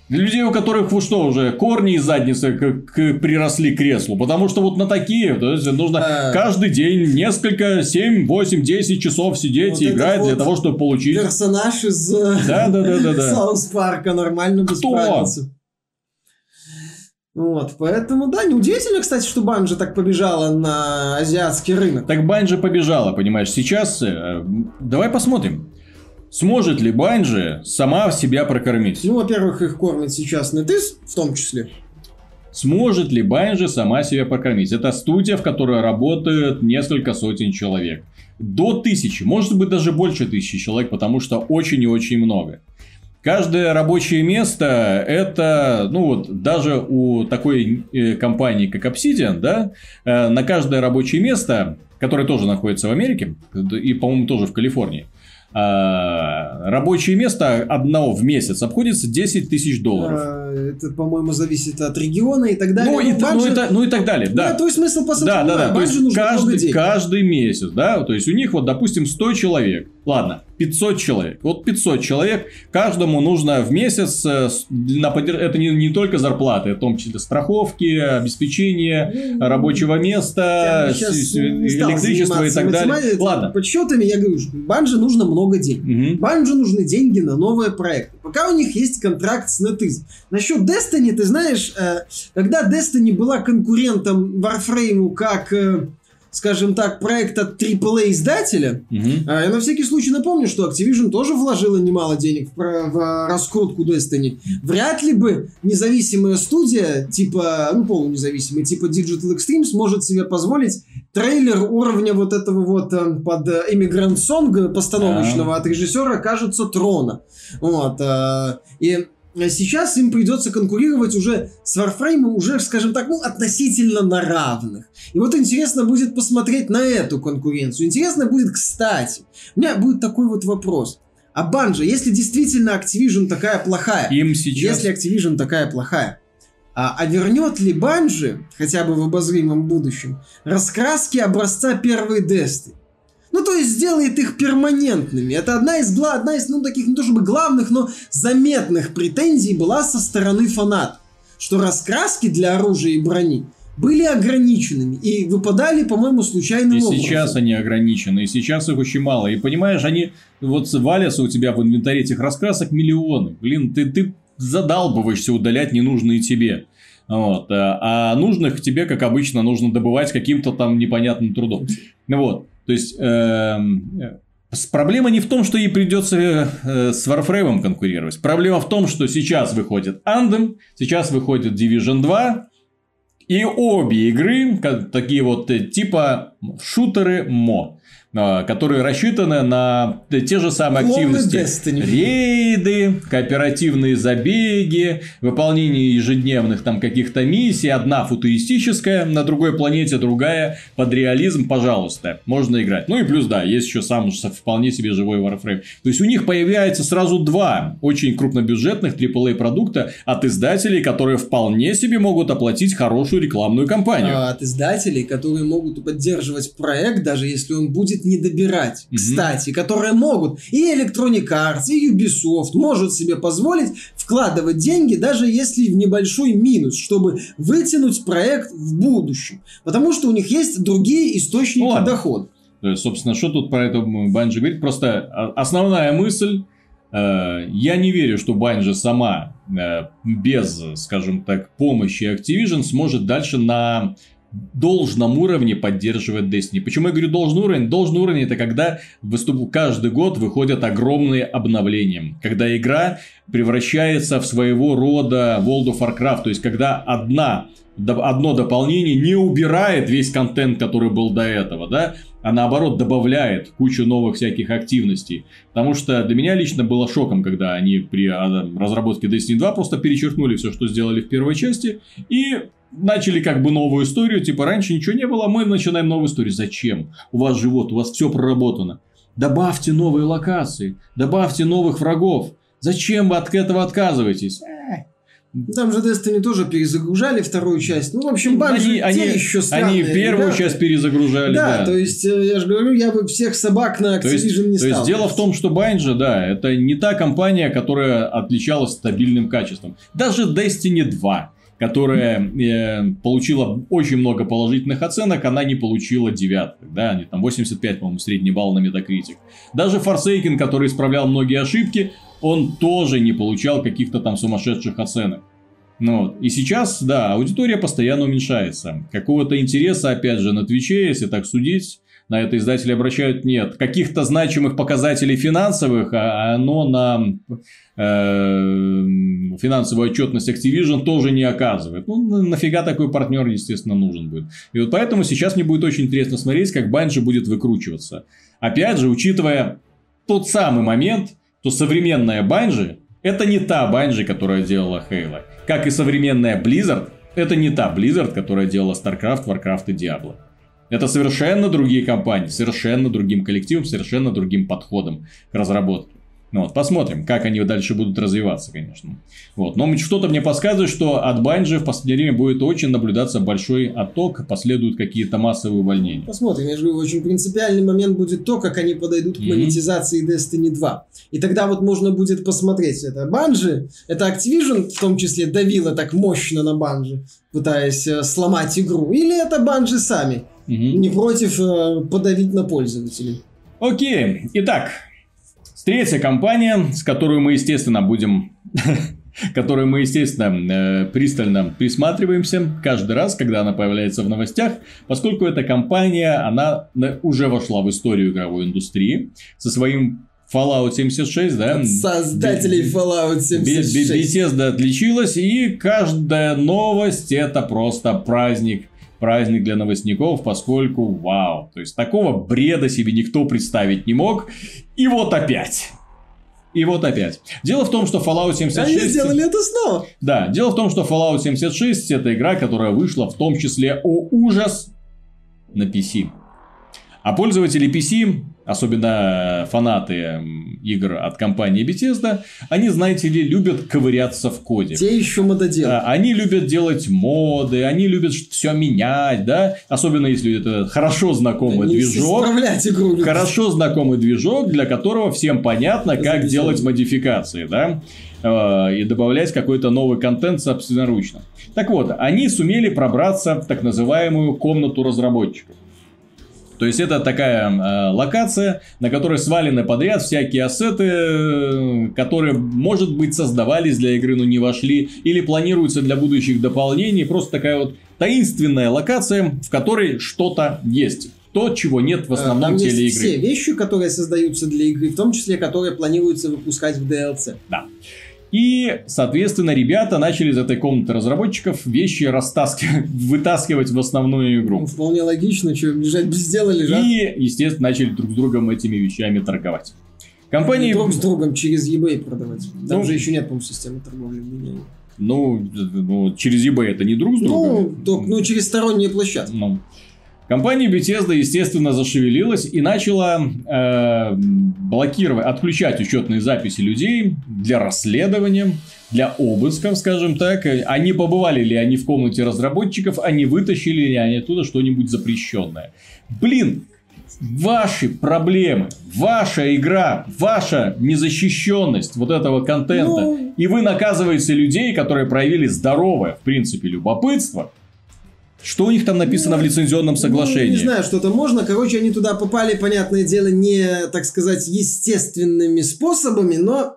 Speaker 1: Для людей, у которых вот что уже корни из задницы к, к, приросли к креслу. Потому что вот на такие, то есть нужно а... каждый день несколько, 7, 8, 10 часов сидеть вот и играть вот для того, чтобы получить.
Speaker 2: Персонаж из да, да, да, да, да. (laughs) Саус Парка нормально бы Кто? справился. Вот, поэтому, да, неудивительно, кстати, что Банжи так побежала на азиатский рынок.
Speaker 1: Так Банжи побежала, понимаешь, сейчас... Э, давай посмотрим. Сможет ли Банжи сама себя прокормить?
Speaker 2: Ну, во-первых, их кормит сейчас NetEase в том числе.
Speaker 1: Сможет ли Банжи сама себя прокормить? Это студия, в которой работают несколько сотен человек. До тысячи, может быть даже больше тысячи человек, потому что очень и очень много. Каждое рабочее место это, ну вот, даже у такой э, компании, как Obsidian, да, э, на каждое рабочее место, которое тоже находится в Америке и, по-моему, тоже в Калифорнии, а, рабочее место одного в месяц обходится 10 тысяч долларов. А,
Speaker 2: это, по-моему, зависит от региона и так далее.
Speaker 1: Ну, и, банжи... ну, и, ну и так далее, да.
Speaker 2: Ну, то есть смысл по сути
Speaker 1: да, да, да. То есть каждый, каждый месяц, да, то есть у них вот, допустим, 100 человек. Ладно, 500 человек. Вот 500 человек, каждому нужно в месяц, э, на подер... это не, не только зарплаты, в том числе страховки, обеспечение ну, рабочего места, электричество и так далее.
Speaker 2: Ладно. Подсчетами я говорю, Банже нужно много денег. Угу. Банже нужны деньги на новые проекты. Пока у них есть контракт с NetEase. Насчет Destiny, ты знаешь, э, когда Destiny была конкурентом Warframe как э, скажем так, проект от AAA издателя, угу. я на всякий случай напомню, что Activision тоже вложила немало денег в, в раскрутку Destiny. Вряд ли бы независимая студия, типа, ну, полунезависимая, типа Digital Extreme, сможет себе позволить трейлер уровня вот этого вот э, под Immigrant Song постановочного а. от режиссера, кажется, Трона. Вот. Э, и Э, сейчас им придется конкурировать уже с Warframe, уже, скажем так, ну, относительно на равных. И вот интересно будет посмотреть на эту конкуренцию. Интересно будет, кстати, у меня будет такой вот вопрос. А Банжа, если действительно Activision такая плохая,
Speaker 1: им сейчас...
Speaker 2: если Activision такая плохая, а, а вернет ли Банжи, хотя бы в обозримом будущем, раскраски образца первой Десты? Ну, то есть сделает их перманентными. Это одна из, одна из, ну, таких, не то чтобы главных, но заметных претензий была со стороны фанатов. Что раскраски для оружия и брони были ограниченными и выпадали, по-моему, случайным и образом.
Speaker 1: И сейчас они ограничены, и сейчас их очень мало. И понимаешь, они вот валятся у тебя в инвентаре этих раскрасок миллионы. Блин, ты, ты задалбываешься удалять ненужные тебе. Вот. А нужных тебе, как обычно, нужно добывать каким-то там непонятным трудом. Вот. То есть, эм, Проблема не в том, что ей придется э, с Warframe конкурировать. Проблема в том, что сейчас выходит Anthem, сейчас выходит Division 2, и обе игры, такие вот э, типа шутеры мо. А, которые рассчитаны на те же самые активности. Рейды, кооперативные забеги, выполнение ежедневных там каких-то миссий. Одна футуристическая, на другой планете другая под реализм, пожалуйста, можно играть. Ну и плюс, да, есть еще сам вполне себе живой Warframe. То есть у них появляется сразу два очень крупнобюджетных AAA продукта от издателей, которые вполне себе могут оплатить хорошую рекламную кампанию.
Speaker 2: А, от издателей, которые могут поддерживать проект, даже если он будет не добирать, mm-hmm. кстати, которые могут. И Electronic Arts, и Ubisoft может себе позволить вкладывать деньги, даже если в небольшой минус, чтобы вытянуть проект в будущем. Потому что у них есть другие источники ну, дохода.
Speaker 1: То есть, собственно, что тут про это Банжи говорит? Просто основная мысль э, я не верю, что Банжи сама э, без, скажем так, помощи Activision сможет дальше на должном уровне поддерживает Destiny. Почему я говорю должный уровень? Должный уровень это когда выступ... каждый год выходят огромные обновления. Когда игра превращается в своего рода World of Warcraft. То есть, когда одна одно дополнение не убирает весь контент, который был до этого, да, а наоборот добавляет кучу новых всяких активностей. Потому что для меня лично было шоком, когда они при а, разработке Destiny 2 просто перечеркнули все, что сделали в первой части, и начали как бы новую историю, типа раньше ничего не было, мы начинаем новую историю. Зачем? У вас живот, у вас все проработано. Добавьте новые локации, добавьте новых врагов. Зачем вы от этого отказываетесь?
Speaker 2: Там же Destiny тоже перезагружали вторую часть. Ну, в общем,
Speaker 1: Bungie они, те еще странные Они первую ребята. часть перезагружали, да,
Speaker 2: да. то есть, э, я же говорю, я бы всех собак на Activision то есть, не
Speaker 1: стал. То есть, дело в том, что Bungie, да, это не та компания, которая отличалась стабильным качеством. Даже Destiny 2 которая э, получила очень много положительных оценок, она не получила девятых, да, они там 85, по-моему, средний балл на Metacritic. Даже Forsaken, который исправлял многие ошибки, он тоже не получал каких-то там сумасшедших оценок. Ну, и сейчас, да, аудитория постоянно уменьшается. Какого-то интереса, опять же, на Твиче, если так судить, на это издатели обращают нет. Каких-то значимых показателей финансовых, а оно на э, финансовую отчетность Activision тоже не оказывает. Ну, нафига такой партнер, естественно, нужен будет. И вот поэтому сейчас мне будет очень интересно смотреть, как Банжи будет выкручиваться. Опять же, учитывая тот самый момент, то современная Банжи это не та Банжи, которая делала Halo. Как и современная Blizzard, это не та Blizzard, которая делала StarCraft, Warcraft и Diablo. Это совершенно другие компании, совершенно другим коллективом, совершенно другим подходом к разработке. Ну вот, посмотрим, как они дальше будут развиваться, конечно. Вот. Но что-то мне подсказывает, что от Банжи в последнее время будет очень наблюдаться большой отток, последуют какие-то массовые увольнения.
Speaker 2: Посмотрим, я же говорю, очень принципиальный момент будет то, как они подойдут к монетизации Destiny 2. И тогда вот можно будет посмотреть, это Банжи, это Activision в том числе давила так мощно на Банжи, пытаясь э, сломать игру, или это Банжи сами, mm-hmm. не против э, подавить на пользователей.
Speaker 1: Окей, итак, Третья компания, с которой мы, естественно, будем (laughs) которой мы, естественно, э, пристально присматриваемся каждый раз, когда она появляется в новостях, поскольку эта компания, она уже вошла в историю игровой индустрии со своим Fallout 76, да?
Speaker 2: создателей Fallout 76.
Speaker 1: Bethesda отличилась, и каждая новость это просто праздник праздник для новостников, поскольку вау, то есть такого бреда себе никто представить не мог. И вот опять. И вот опять. Дело в том, что Fallout 76... Они
Speaker 2: сделали это снова.
Speaker 1: Да, дело в том, что Fallout 76 это игра, которая вышла в том числе, о ужас, на PC. А пользователи PC особенно фанаты игр от компании Bethesda, они, знаете ли, любят ковыряться в коде.
Speaker 2: Те еще мододелы.
Speaker 1: Они любят делать моды, они любят все менять, да, особенно если это хорошо знакомый они движок.
Speaker 2: игру.
Speaker 1: Хорошо знакомый движок, для которого всем понятно, как делать модификации, да э, и добавлять какой-то новый контент собственноручно. Так вот, они сумели пробраться в так называемую комнату разработчиков. То есть это такая э, локация, на которой свалены подряд всякие ассеты, э, которые, может быть, создавались для игры, но не вошли, или планируются для будущих дополнений. Просто такая вот таинственная локация, в которой что-то есть. То, чего нет в основном
Speaker 2: Там
Speaker 1: теле
Speaker 2: есть
Speaker 1: игры.
Speaker 2: все вещи, которые создаются для игры, в том числе, которые планируется выпускать в DLC.
Speaker 1: Да. И, соответственно, ребята начали из этой комнаты разработчиков вещи растаскивать, (laughs) вытаскивать в основную
Speaker 2: Ну,
Speaker 1: игру.
Speaker 2: вполне логично, что лежать без дела лежат.
Speaker 1: И, естественно, начали друг с другом этими вещами торговать. Компании...
Speaker 2: Друг с другом через eBay продавать. Там
Speaker 1: Ну.
Speaker 2: же еще нет, по-моему, системы торговли.
Speaker 1: Ну, ну, через eBay это не друг с другом.
Speaker 2: Ну, только, ну, через сторонние площадки.
Speaker 1: Ну. Компания Bethesda, естественно, зашевелилась и начала э, блокировать, отключать учетные записи людей для расследования, для обысков, скажем так. Они побывали ли они в комнате разработчиков, они вытащили ли они оттуда что-нибудь запрещенное. Блин, ваши проблемы, ваша игра, ваша незащищенность вот этого контента,
Speaker 2: Ну.
Speaker 1: и вы наказываете людей, которые проявили здоровое, в принципе, любопытство. Что у них там написано в лицензионном соглашении?
Speaker 2: Ну, не знаю, что-то можно. Короче, они туда попали, понятное дело, не, так сказать, естественными способами, но...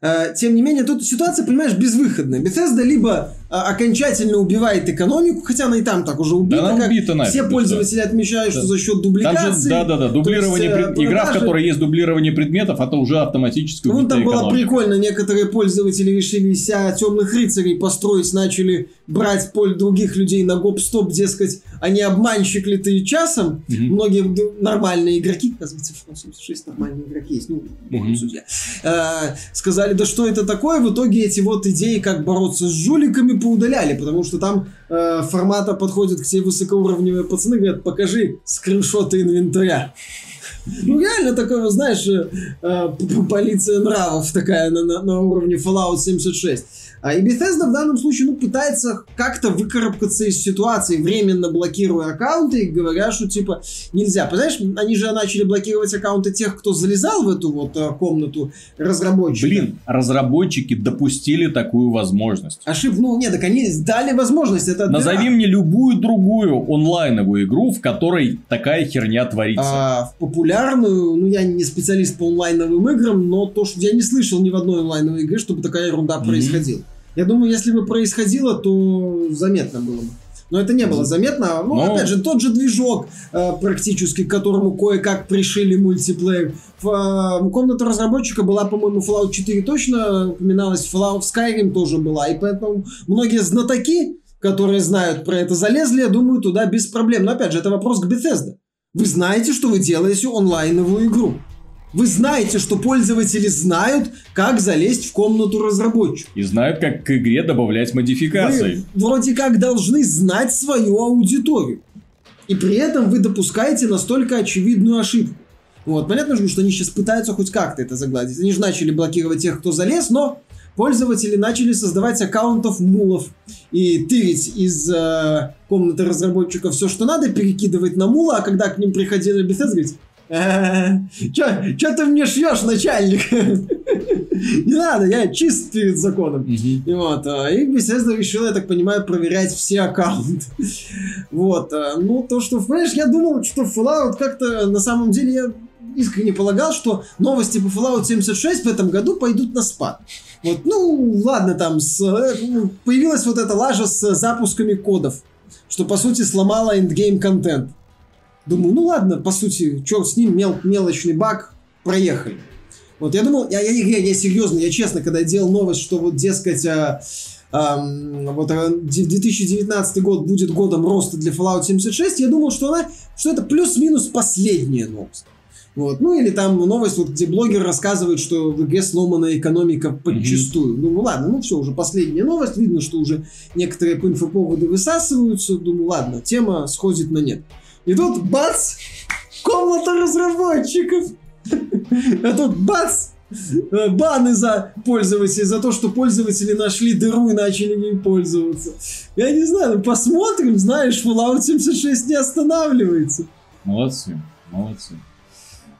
Speaker 2: э, тем не менее, тут ситуация, понимаешь, безвыходная. Bethesda либо окончательно убивает экономику, хотя она и там так уже убита,
Speaker 1: Да она убита нафиг,
Speaker 2: все
Speaker 1: да
Speaker 2: пользователи отмечают, что
Speaker 1: Да.
Speaker 2: за счет дубликации.
Speaker 1: же, да, да, да, дублирование
Speaker 2: есть, э,
Speaker 1: пред- игра, в
Speaker 2: продажи-
Speaker 1: которой есть дублирование предметов, это уже автоматически
Speaker 2: Ну, там было прикольно, некоторые пользователи решили себя темных рыцарей построить, начали брать поле других людей на гоп-стоп, дескать, они обманщик ли ты часом.
Speaker 1: Мгм.
Speaker 2: Многие нормальные игроки, оказывается, в Fallout 76 нормальные игроки есть, ну, судья, э, сказали, да что это такое, в итоге эти вот идеи, как бороться с жуликами, поудаляли, потому что там э, формата подходят к тебе высокоуровневые пацаны, говорят, покажи скриншоты инвентаря. Ну, реально такое, знаешь, э, э, полиция нравов такая на, на, на уровне Fallout 76. А и Bethesda в данном случае, ну, пытается как-то выкарабкаться из ситуации, временно блокируя аккаунты и говоря, что, типа, нельзя. Понимаешь, они же начали блокировать аккаунты тех, кто залезал в эту вот э, комнату разработчиков.
Speaker 1: Блин, разработчики допустили такую возможность.
Speaker 2: Ошиб, ну, нет, так они дали возможность. Это
Speaker 1: Назови мне любую другую онлайновую игру, в которой такая херня творится.
Speaker 2: А, в популярную, ну я не специалист по онлайновым играм, но то, что я не слышал ни в одной онлайновой игре, чтобы такая ерунда происходила. Я думаю, если бы происходило, то заметно было бы. Но это не было заметно. Ну,
Speaker 1: Но-
Speaker 2: опять же, тот же движок, э, практически, к которому кое-как пришили мультиплеер. В, э, комната разработчика была, по-моему, Fallout 4 точно упоминалась, Fallout Skyrim тоже была. И поэтому многие знатоки, которые знают про это, залезли, я думаю, туда без проблем. Но опять же, это вопрос к Bethesda. Вы знаете, что вы делаете онлайновую игру. Вы знаете, что пользователи знают, как залезть в комнату разработчика.
Speaker 1: И знают, как к игре добавлять модификации.
Speaker 2: Вы вроде как должны знать свою аудиторию. И при этом вы допускаете настолько очевидную ошибку. Вот, понятно же, что они сейчас пытаются хоть как-то это загладить. Они же начали блокировать тех, кто залез, но пользователи начали создавать аккаунтов мулов и тырить из э, комнаты разработчика все, что надо, перекидывать на мула, а когда к ним приходили Bethesda, говорить, Че ты мне шьешь, начальник? Не надо, я чист перед законом. И вот, а, и Bethesda решила, я так понимаю, проверять все аккаунты. Вот, а, ну, то, что, понимаешь, я думал, что Fallout как-то, на самом деле, я искренне полагал, что новости по Fallout 76 в этом году пойдут на спад. Вот, ну, ладно, там, с, э, появилась вот эта лажа с запусками кодов, что, по сути, сломала эндгейм контент. Думаю, ну ладно, по сути, черт с ним, мел, мелочный баг, проехали. Вот я думал, я, я, я, я серьезно, я честно, когда делал новость, что вот, дескать, а, вот а, д- 2019 год будет годом роста для Fallout 76, я думал, что она, что это плюс-минус последняя новость. Вот. Ну или там новость, вот, где блогер рассказывает, что в игре сломана экономика подчистую. Думаю, ладно, ну все, уже последняя новость, видно, что уже некоторые по инфоповоды высасываются. Думаю, ладно, тема сходит на нет. И тут бац! Комната разработчиков! (laughs) А тут бац! э, Баны за пользователей, за то, что пользователи нашли дыру и начали ей пользоваться. Я не знаю, ну посмотрим, знаешь, Fallout 76 не останавливается.
Speaker 1: Молодцы, молодцы.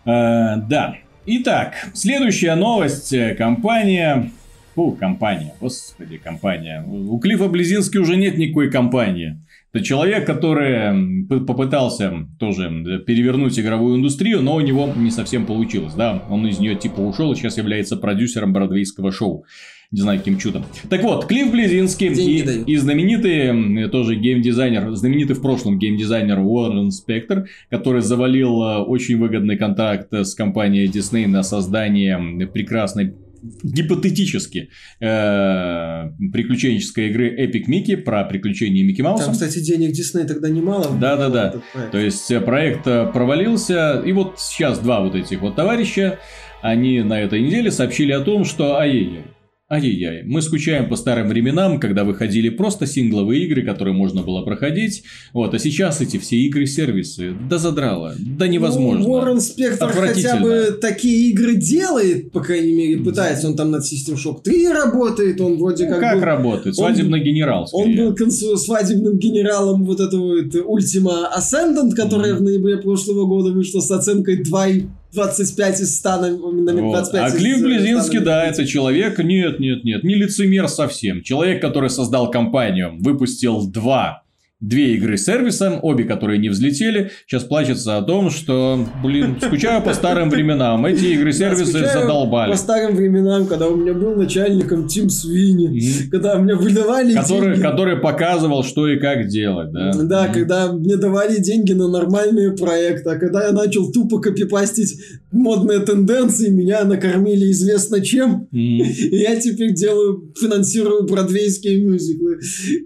Speaker 1: Э, да. Итак, следующая новость. Э, Компания... Фу, компания. Господи, компания. У Клифа Близински уже нет никакой компании. Это человек, который попытался тоже перевернуть игровую индустрию, но у него не совсем получилось. Да, он из нее типа ушел и сейчас является продюсером бродвейского шоу. Не знаю, каким чудом. Так вот, Клифф Близинский и, и знаменитый тоже геймдизайнер, знаменитый в прошлом геймдизайнер Уоррен Спектр, который завалил э, очень выгодный контракт с компанией Disney на создание прекрасной гипотетически э, приключенческой игры Epic Mickey про приключения Микки Мауса.
Speaker 2: Там, кстати, денег Дисней тогда немало.
Speaker 1: Да, да, да. То есть э, проект э, провалился, и вот сейчас два вот этих вот товарища, они на этой неделе сообщили о том, что ай-яй-яй, Ай-яй-яй, мы скучаем по старым временам, когда выходили просто сингловые игры, которые можно было проходить. Вот, а сейчас эти все игры-сервисы, да задрало, да невозможно.
Speaker 2: Ну, Уоррен Спектр хотя бы такие игры делает, по крайней мере, пытается. Он там над System Shock 3 работает, он вроде
Speaker 1: ну,
Speaker 2: как
Speaker 1: как
Speaker 2: был...
Speaker 1: работает? Свадебный он, генерал,
Speaker 2: скорее. Он был консу... свадебным генералом вот этого вот Ultima Ascendant, которая mm-hmm. в ноябре прошлого года вышла с оценкой 2 25 из 100 на, на 25
Speaker 1: вот. А Клифф Близинский, да, это человек, нет, нет, нет, не лицемер совсем. Человек, который создал компанию, выпустил два две игры с сервисом, обе которые не взлетели, сейчас плачется о том, что, блин, скучаю по старым временам, эти игры-сервисы да, задолбали.
Speaker 2: по старым временам, когда у меня был начальником Тим Свини, mm-hmm. когда мне выдавали
Speaker 1: который,
Speaker 2: деньги.
Speaker 1: Который показывал, что и как делать, да?
Speaker 2: Да, mm-hmm. когда мне давали деньги на нормальные проекты, а когда я начал тупо копипастить модные тенденции, меня накормили известно чем, mm-hmm. и я теперь делаю, финансирую бродвейские мюзиклы.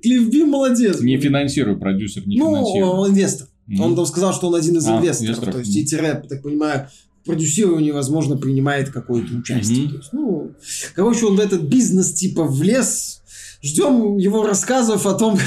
Speaker 2: Клифф Би молодец.
Speaker 1: Не финансирую финансирую, продюсер не
Speaker 2: ну,
Speaker 1: финансирует.
Speaker 2: он инвестор. Mm-hmm. Он там сказал, что он один из а, инвесторов. инвесторов. То есть, и тире, так понимаю, продюсирование, возможно, принимает какое-то участие. Mm-hmm. То есть, ну, короче, он в этот бизнес типа влез. Ждем его рассказов о том,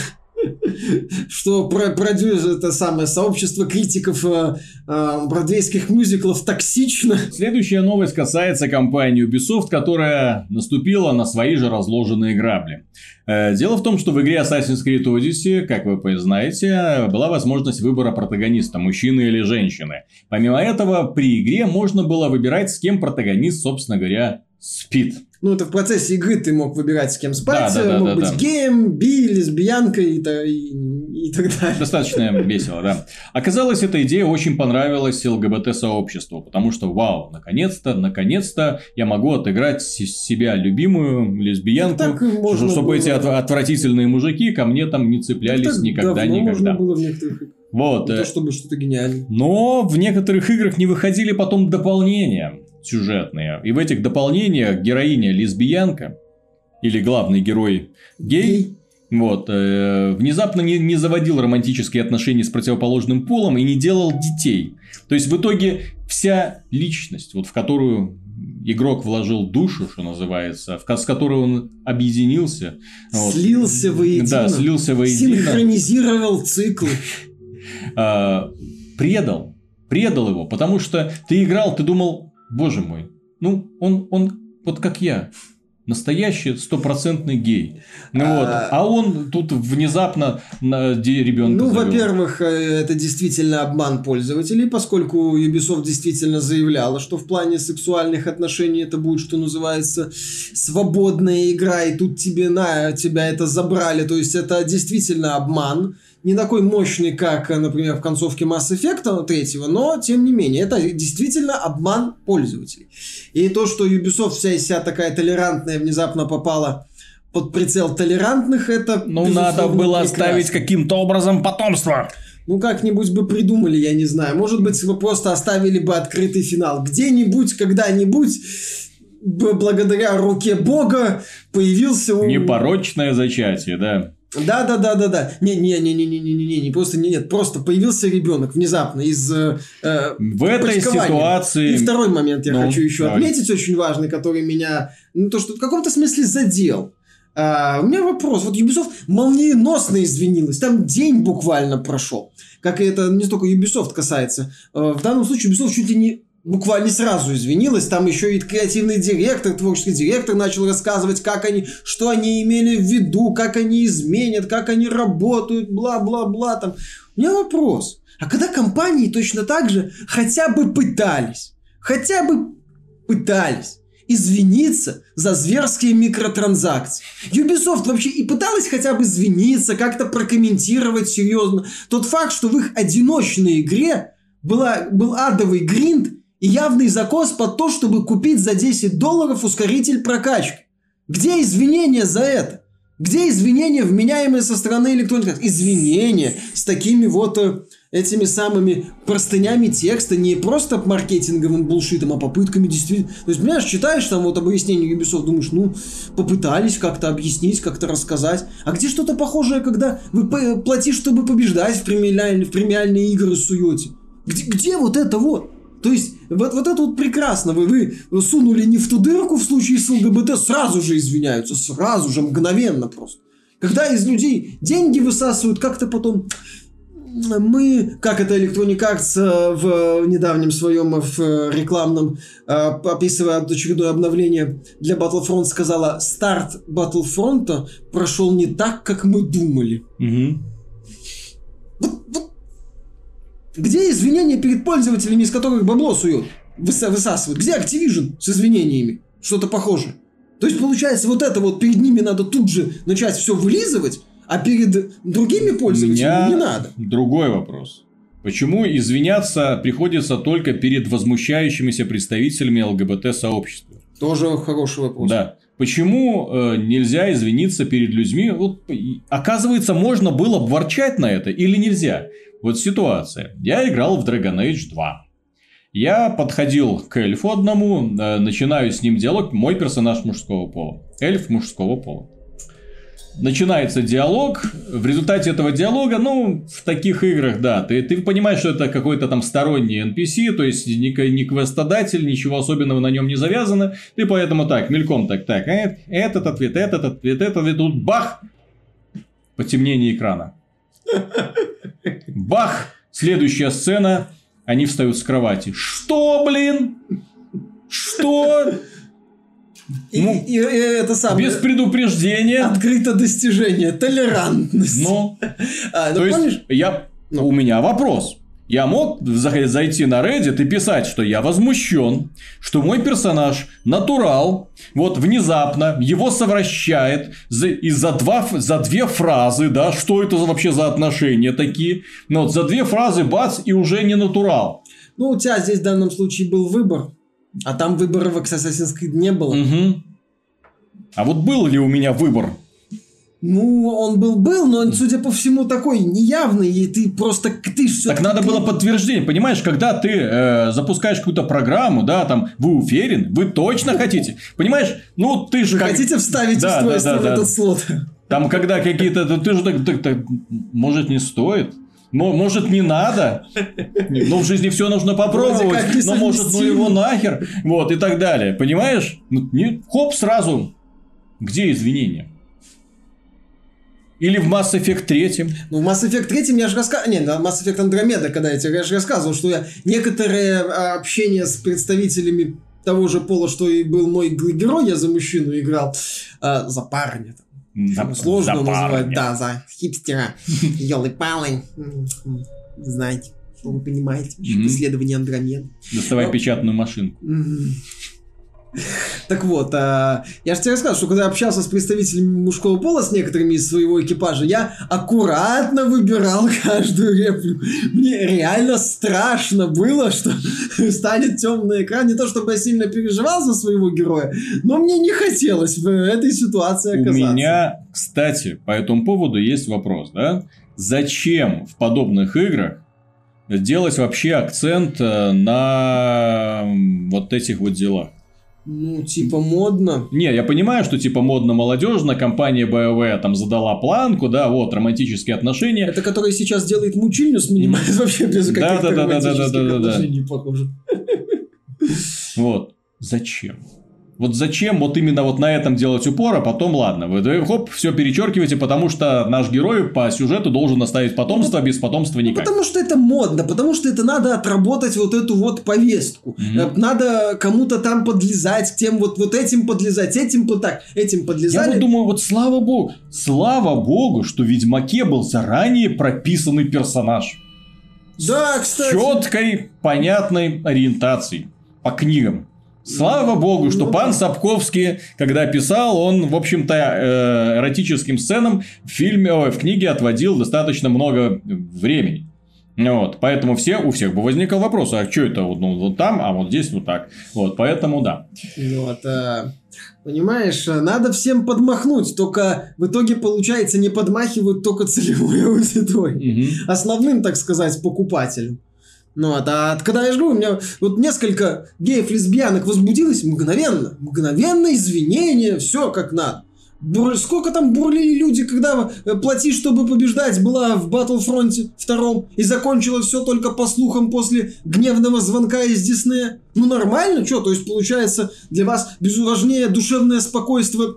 Speaker 2: что про продюсер это самое сообщество критиков э, э, бродвейских мюзиклов токсично.
Speaker 1: Следующая новость касается компании Ubisoft, которая наступила на свои же разложенные грабли. Э, дело в том, что в игре Assassin's Creed Odyssey, как вы знаете, была возможность выбора протагониста, мужчины или женщины. Помимо этого, при игре можно было выбирать, с кем протагонист, собственно говоря, спит.
Speaker 2: Ну, это в процессе игры ты мог выбирать, с кем спать, да, да, да, мог да, быть да. геем, би, лесбиянкой и, и, и так далее.
Speaker 1: Достаточно весело, да. Оказалось, эта идея очень понравилась ЛГБТ-сообществу, потому что, вау, наконец-то, наконец-то я могу отыграть себя любимую лесбиянку, так чтобы было. эти отвратительные мужики ко мне там не цеплялись так никогда-никогда. Можно было в некоторых вот.
Speaker 2: Не то, чтобы что-то гениальное.
Speaker 1: Но в некоторых играх не выходили потом дополнения сюжетные. И в этих дополнениях героиня лесбиянка или главный герой гей, вот, э, внезапно не, не заводил романтические отношения с противоположным полом и не делал детей. То есть в итоге вся личность, вот в которую игрок вложил душу, что называется, в, с которой он объединился.
Speaker 2: Слился вот, воедино.
Speaker 1: Да, слился воедино.
Speaker 2: Синхронизировал циклы.
Speaker 1: А, предал. Предал его, потому что ты играл, ты думал, боже мой, ну, он, он вот как я, настоящий стопроцентный гей. Ну, а... Вот. а он тут внезапно на ребенка.
Speaker 2: Ну, во-первых, э, это действительно обман пользователей, поскольку Ubisoft действительно заявляла, что в плане сексуальных отношений это будет, что называется, свободная игра, и тут тебе на тебя это забрали. То есть это действительно обман не такой мощный, как, например, в концовке Mass Effect 3, но, тем не менее, это действительно обман пользователей. И то, что Ubisoft вся из себя такая толерантная внезапно попала под прицел толерантных, это,
Speaker 1: Ну, надо было прекрасно. оставить каким-то образом потомство.
Speaker 2: Ну, как-нибудь бы придумали, я не знаю. Может быть, вы просто оставили бы открытый финал. Где-нибудь, когда-нибудь благодаря руке Бога появился...
Speaker 1: Непорочное зачатие, да.
Speaker 2: Да, да, да, да, да. Не, не, не, не, не, не, не, не, просто не, нет, просто появился ребенок внезапно из э, э
Speaker 1: в этой ситуации.
Speaker 2: И второй момент я ну, хочу еще давай. отметить очень важный, который меня, ну то что в каком-то смысле задел. А, у меня вопрос. Вот Ubisoft молниеносно извинилась. Там день буквально прошел. Как это не столько Ubisoft касается. Э, в данном случае Ubisoft чуть ли не буквально сразу извинилась. Там еще и креативный директор, творческий директор начал рассказывать, как они, что они имели в виду, как они изменят, как они работают, бла-бла-бла. Там. У меня вопрос. А когда компании точно так же хотя бы пытались, хотя бы пытались извиниться за зверские микротранзакции. Ubisoft вообще и пыталась хотя бы извиниться, как-то прокомментировать серьезно тот факт, что в их одиночной игре была, был адовый гринд и явный закос под то, чтобы купить за 10 долларов ускоритель прокачки. Где извинения за это? Где извинения, вменяемые со стороны электронных? Извинения с такими вот э, этими самыми простынями текста, не просто маркетинговым булшитом, а попытками действительно... То есть, понимаешь, читаешь там вот объяснение Ubisoft, думаешь, ну, попытались как-то объяснить, как-то рассказать. А где что-то похожее, когда вы платишь, чтобы побеждать в премиальные, в премиальные игры суете? Где, где вот это вот? То есть, вот, вот это вот прекрасно. Вы, вы сунули не в ту дырку в случае с ЛГБТ, сразу же извиняются, сразу же, мгновенно просто. Когда из людей деньги высасывают, как-то потом мы, как это Electronic Arts в недавнем своем в рекламном, описывая очередное обновление для Battlefront, сказала, старт Battlefront прошел не так, как мы думали.
Speaker 1: Угу.
Speaker 2: Вот, вот. Где извинения перед пользователями, из которых бабло суют, высасывают? Где Activision с извинениями? Что-то похожее. То есть, получается, вот это вот перед ними надо тут же начать все вылизывать, а перед другими пользователями не надо.
Speaker 1: Другой вопрос. Почему извиняться приходится только перед возмущающимися представителями ЛГБТ-сообщества?
Speaker 2: Тоже хороший вопрос.
Speaker 1: Да. Почему э, нельзя извиниться перед людьми? Вот, оказывается, можно было бы ворчать на это или нельзя? Вот ситуация. Я играл в Dragon Age 2. Я подходил к эльфу одному, э, начинаю с ним диалог, мой персонаж мужского пола. Эльф мужского пола начинается диалог, в результате этого диалога, ну, в таких играх, да, ты, ты понимаешь, что это какой-то там сторонний NPC, то есть не, не квестодатель, ничего особенного на нем не завязано, ты поэтому так, мельком так, так, э, этот ответ, этот ответ, этот ответ, тут бах, потемнение экрана. Бах, следующая сцена, они встают с кровати. Что, блин? Что?
Speaker 2: И, ну, и, и, это самое.
Speaker 1: Без предупреждения.
Speaker 2: Открыто достижение. Толерантность.
Speaker 1: Ну. а, ну то помнишь? есть, я... Ну. У меня вопрос. Я мог зайти на Reddit и писать, что я возмущен, что мой персонаж натурал, вот внезапно его совращает за, и за, два, за две фразы, да, что это вообще за отношения такие, но вот за две фразы бац и уже не натурал.
Speaker 2: Ну, у тебя здесь в данном случае был выбор. А там выбора в Assassin's Creed не было.
Speaker 1: Угу. А вот был ли у меня выбор?
Speaker 2: Ну, он был был, но он, судя по всему, такой неявный, и ты просто ты
Speaker 1: все. Так надо было подтверждение, понимаешь, когда ты э, запускаешь какую-то программу, да, там, вы уверен, вы точно хотите, понимаешь? Ну, ты же
Speaker 2: как... хотите вставить да, устройство да, да, в этот слот.
Speaker 1: Там, когда какие-то, ты же так, так, так, может не стоит. Но, может, не надо. Но в жизни все нужно попробовать. Но может, ну его нахер. Вот, и так далее. Понимаешь? Ну, не, хоп, сразу. Где извинения? Или в Mass Effect 3.
Speaker 2: Ну, в Mass Effect 3 я же рассказывал... Не, на Mass Effect Andromeda, когда я тебе же рассказывал, что я некоторые а, общения с представителями того же пола, что и был мой герой, я за мужчину играл, а, за парня. Там за, Сложно за называть, да, за хипстера. (laughs) Елы-палы. Знаете, что вы понимаете. Исследование Андромеды.
Speaker 1: Доставай Но... печатную машинку.
Speaker 2: Так вот, а, я же тебе рассказал, что когда я общался с представителями мужского пола, с некоторыми из своего экипажа, я аккуратно выбирал (laughs) каждую реплику. Мне реально страшно было, что (laughs) станет темный экран. Не то, чтобы я сильно переживал за своего героя, но мне не хотелось в этой ситуации оказаться.
Speaker 1: У меня, кстати, по этому поводу есть вопрос, да? Зачем в подобных играх делать вообще акцент э, на вот этих вот делах?
Speaker 2: Ну, типа модно.
Speaker 1: Не, я понимаю, что типа модно молодежно, компания BioWare там задала планку, да, вот, романтические отношения.
Speaker 2: Это который сейчас делает мучильню, снимает вообще без каких-то да, да, да, да, да, да, да, да. похоже.
Speaker 1: Вот. Зачем? Вот зачем вот именно вот на этом делать упор, а потом ладно, вы хоп, все перечеркиваете, потому что наш герой по сюжету должен оставить потомство, ну, без потомства никак.
Speaker 2: Ну, потому что это модно, потому что это надо отработать вот эту вот повестку. Mm-hmm. Надо кому-то там подлезать, тем вот, вот этим подлезать, этим вот так, этим подлезать.
Speaker 1: Я вот думаю, вот слава богу, слава богу, что в Ведьмаке был заранее прописанный персонаж.
Speaker 2: Да, кстати.
Speaker 1: С четкой, понятной ориентацией по книгам Слава богу, что
Speaker 2: Ну
Speaker 1: пан. Сапковский, когда писал, он, в общем-то, э, эротическим сценам в фильме, в книге отводил достаточно много времени. Вот, поэтому все, у всех бы возникал вопрос, а что это вот, ну, вот там, а вот здесь вот так. Вот, поэтому да.
Speaker 2: Вот, а, понимаешь, а, надо всем подмахнуть, только в итоге, получается, не подмахивают только целевой аудитории.
Speaker 1: Мгм.
Speaker 2: Основным, так сказать, покупателем. Ну, вот, а когда я же говорю, у меня вот несколько геев, лесбиянок возбудилось мгновенно. Мгновенно извинения, все как надо. Бур- Сколько там бурлили люди, когда э, «Плати, чтобы побеждать» была в Баттлфронте втором и закончила все только по слухам после гневного звонка из Диснея. Ну нормально, что? То есть получается для вас важнее душевное спокойствие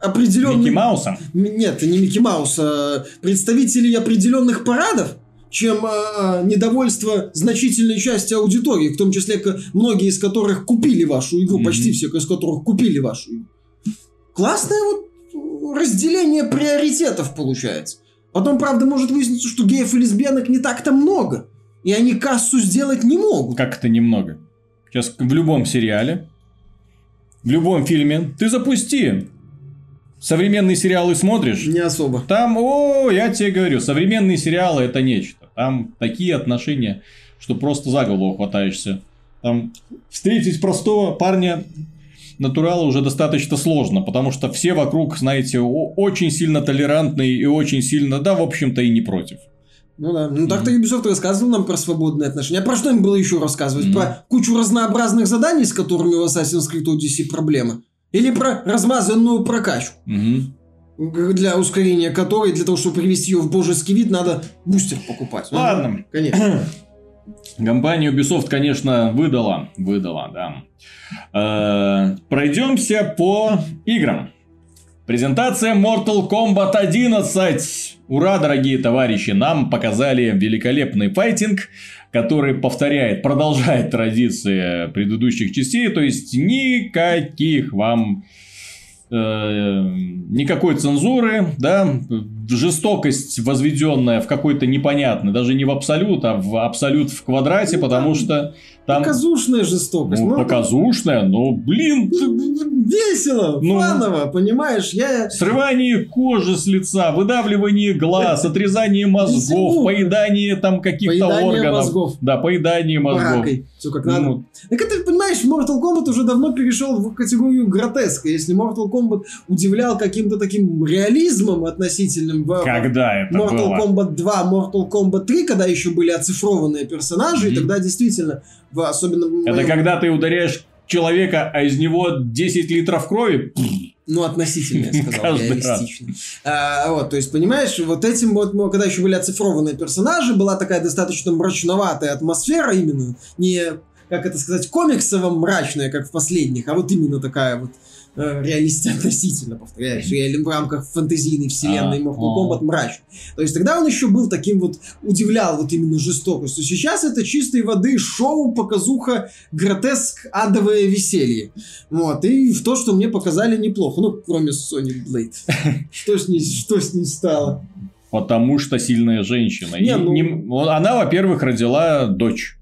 Speaker 2: определенных...
Speaker 1: Микки Маусом.
Speaker 2: М- Нет, не Микки Маус, а представителей определенных парадов, чем а, недовольство значительной части аудитории, в том числе ко- многие из которых купили вашу игру,
Speaker 1: Мгм.
Speaker 2: почти все из которых купили вашу игру. Классное вот разделение приоритетов получается. Потом, правда, может выясниться, что геев и лесбиянок не так-то много, и они кассу сделать не могут.
Speaker 1: Как это немного. Сейчас в любом сериале, в любом фильме, ты запусти. Современные сериалы смотришь,
Speaker 2: Не особо.
Speaker 1: Там, о, я тебе говорю, современные сериалы это нечто. Там такие отношения, что просто за голову хватаешься. Там встретить простого парня натурала уже достаточно сложно, потому что все вокруг, знаете, очень сильно толерантные и очень сильно, да, в общем-то, и не против.
Speaker 2: Ну да. Ну так-то Ubisoft рассказывал нам про свободные отношения. А про что им было еще рассказывать?
Speaker 1: Мгм.
Speaker 2: Про кучу разнообразных заданий, с которыми в Assassin's Creed Odyssey проблемы? Или про размазанную прокачку,
Speaker 1: Мгм.
Speaker 2: Для ускорения которой, для того, чтобы привести ее в божеский вид, надо бустер покупать? Ну,
Speaker 1: Ладно.
Speaker 2: Конечно. (clears throat)
Speaker 1: Компания Ubisoft, конечно, выдала, выдала, да. Э, пройдемся по играм. Презентация Mortal Kombat 11. Ура, дорогие товарищи, нам показали великолепный файтинг, который повторяет, продолжает традиции предыдущих частей, то есть никаких вам э, никакой цензуры, да, жестокость возведенная в какой-то непонятный, даже не в абсолют, а в абсолют в квадрате,
Speaker 2: Ну,
Speaker 1: потому что там
Speaker 2: Показушная жестокость.
Speaker 1: ну,
Speaker 2: Ну,
Speaker 1: показушная, но, блин,
Speaker 2: Весело,
Speaker 1: Ну.
Speaker 2: фаново, понимаешь? Я...
Speaker 1: срывание кожи с лица, выдавливание глаз, отрезание мозгов, поедание там каких-то
Speaker 2: Поедание
Speaker 1: органов.
Speaker 2: мозгов.
Speaker 1: Да, поедание мозгов.
Speaker 2: Баракой. Все как надо.
Speaker 1: Ну,
Speaker 2: Так это, понимаешь, Mortal Kombat уже давно перешел в категорию гротеска. Если Mortal Kombat удивлял каким-то таким реализмом относительным в
Speaker 1: когда это
Speaker 2: Mortal
Speaker 1: было?
Speaker 2: Kombat 2, Mortal Kombat 3, когда еще были оцифрованные персонажи, и
Speaker 1: Мгм.
Speaker 2: тогда действительно, особенно
Speaker 1: Это когда ты ударяешь человека, а из него 10 литров крови.
Speaker 2: Ну, относительно, я (laughs) сказал, реалистично. А, вот, то есть, понимаешь, вот этим вот, ну, когда еще были оцифрованные персонажи, была такая достаточно мрачноватая атмосфера именно, не, как это сказать, комиксово мрачная, как в последних, а вот именно такая вот реалистично относительно, повторяешь, реали- в рамках фэнтезийной вселенной Mortal. Kombat мрачный. То есть тогда он еще был таким вот, удивлял вот именно жестокостью. Сейчас это чистой воды шоу, показуха, гротеск, адовое веселье. Вот, и в то, что мне показали неплохо. Ну, кроме Sony Blade. (laughs) Что с ней, что с ней стало?
Speaker 1: Потому что сильная женщина.
Speaker 2: Не, ну-
Speaker 1: не- Она, во-первых, родила дочь.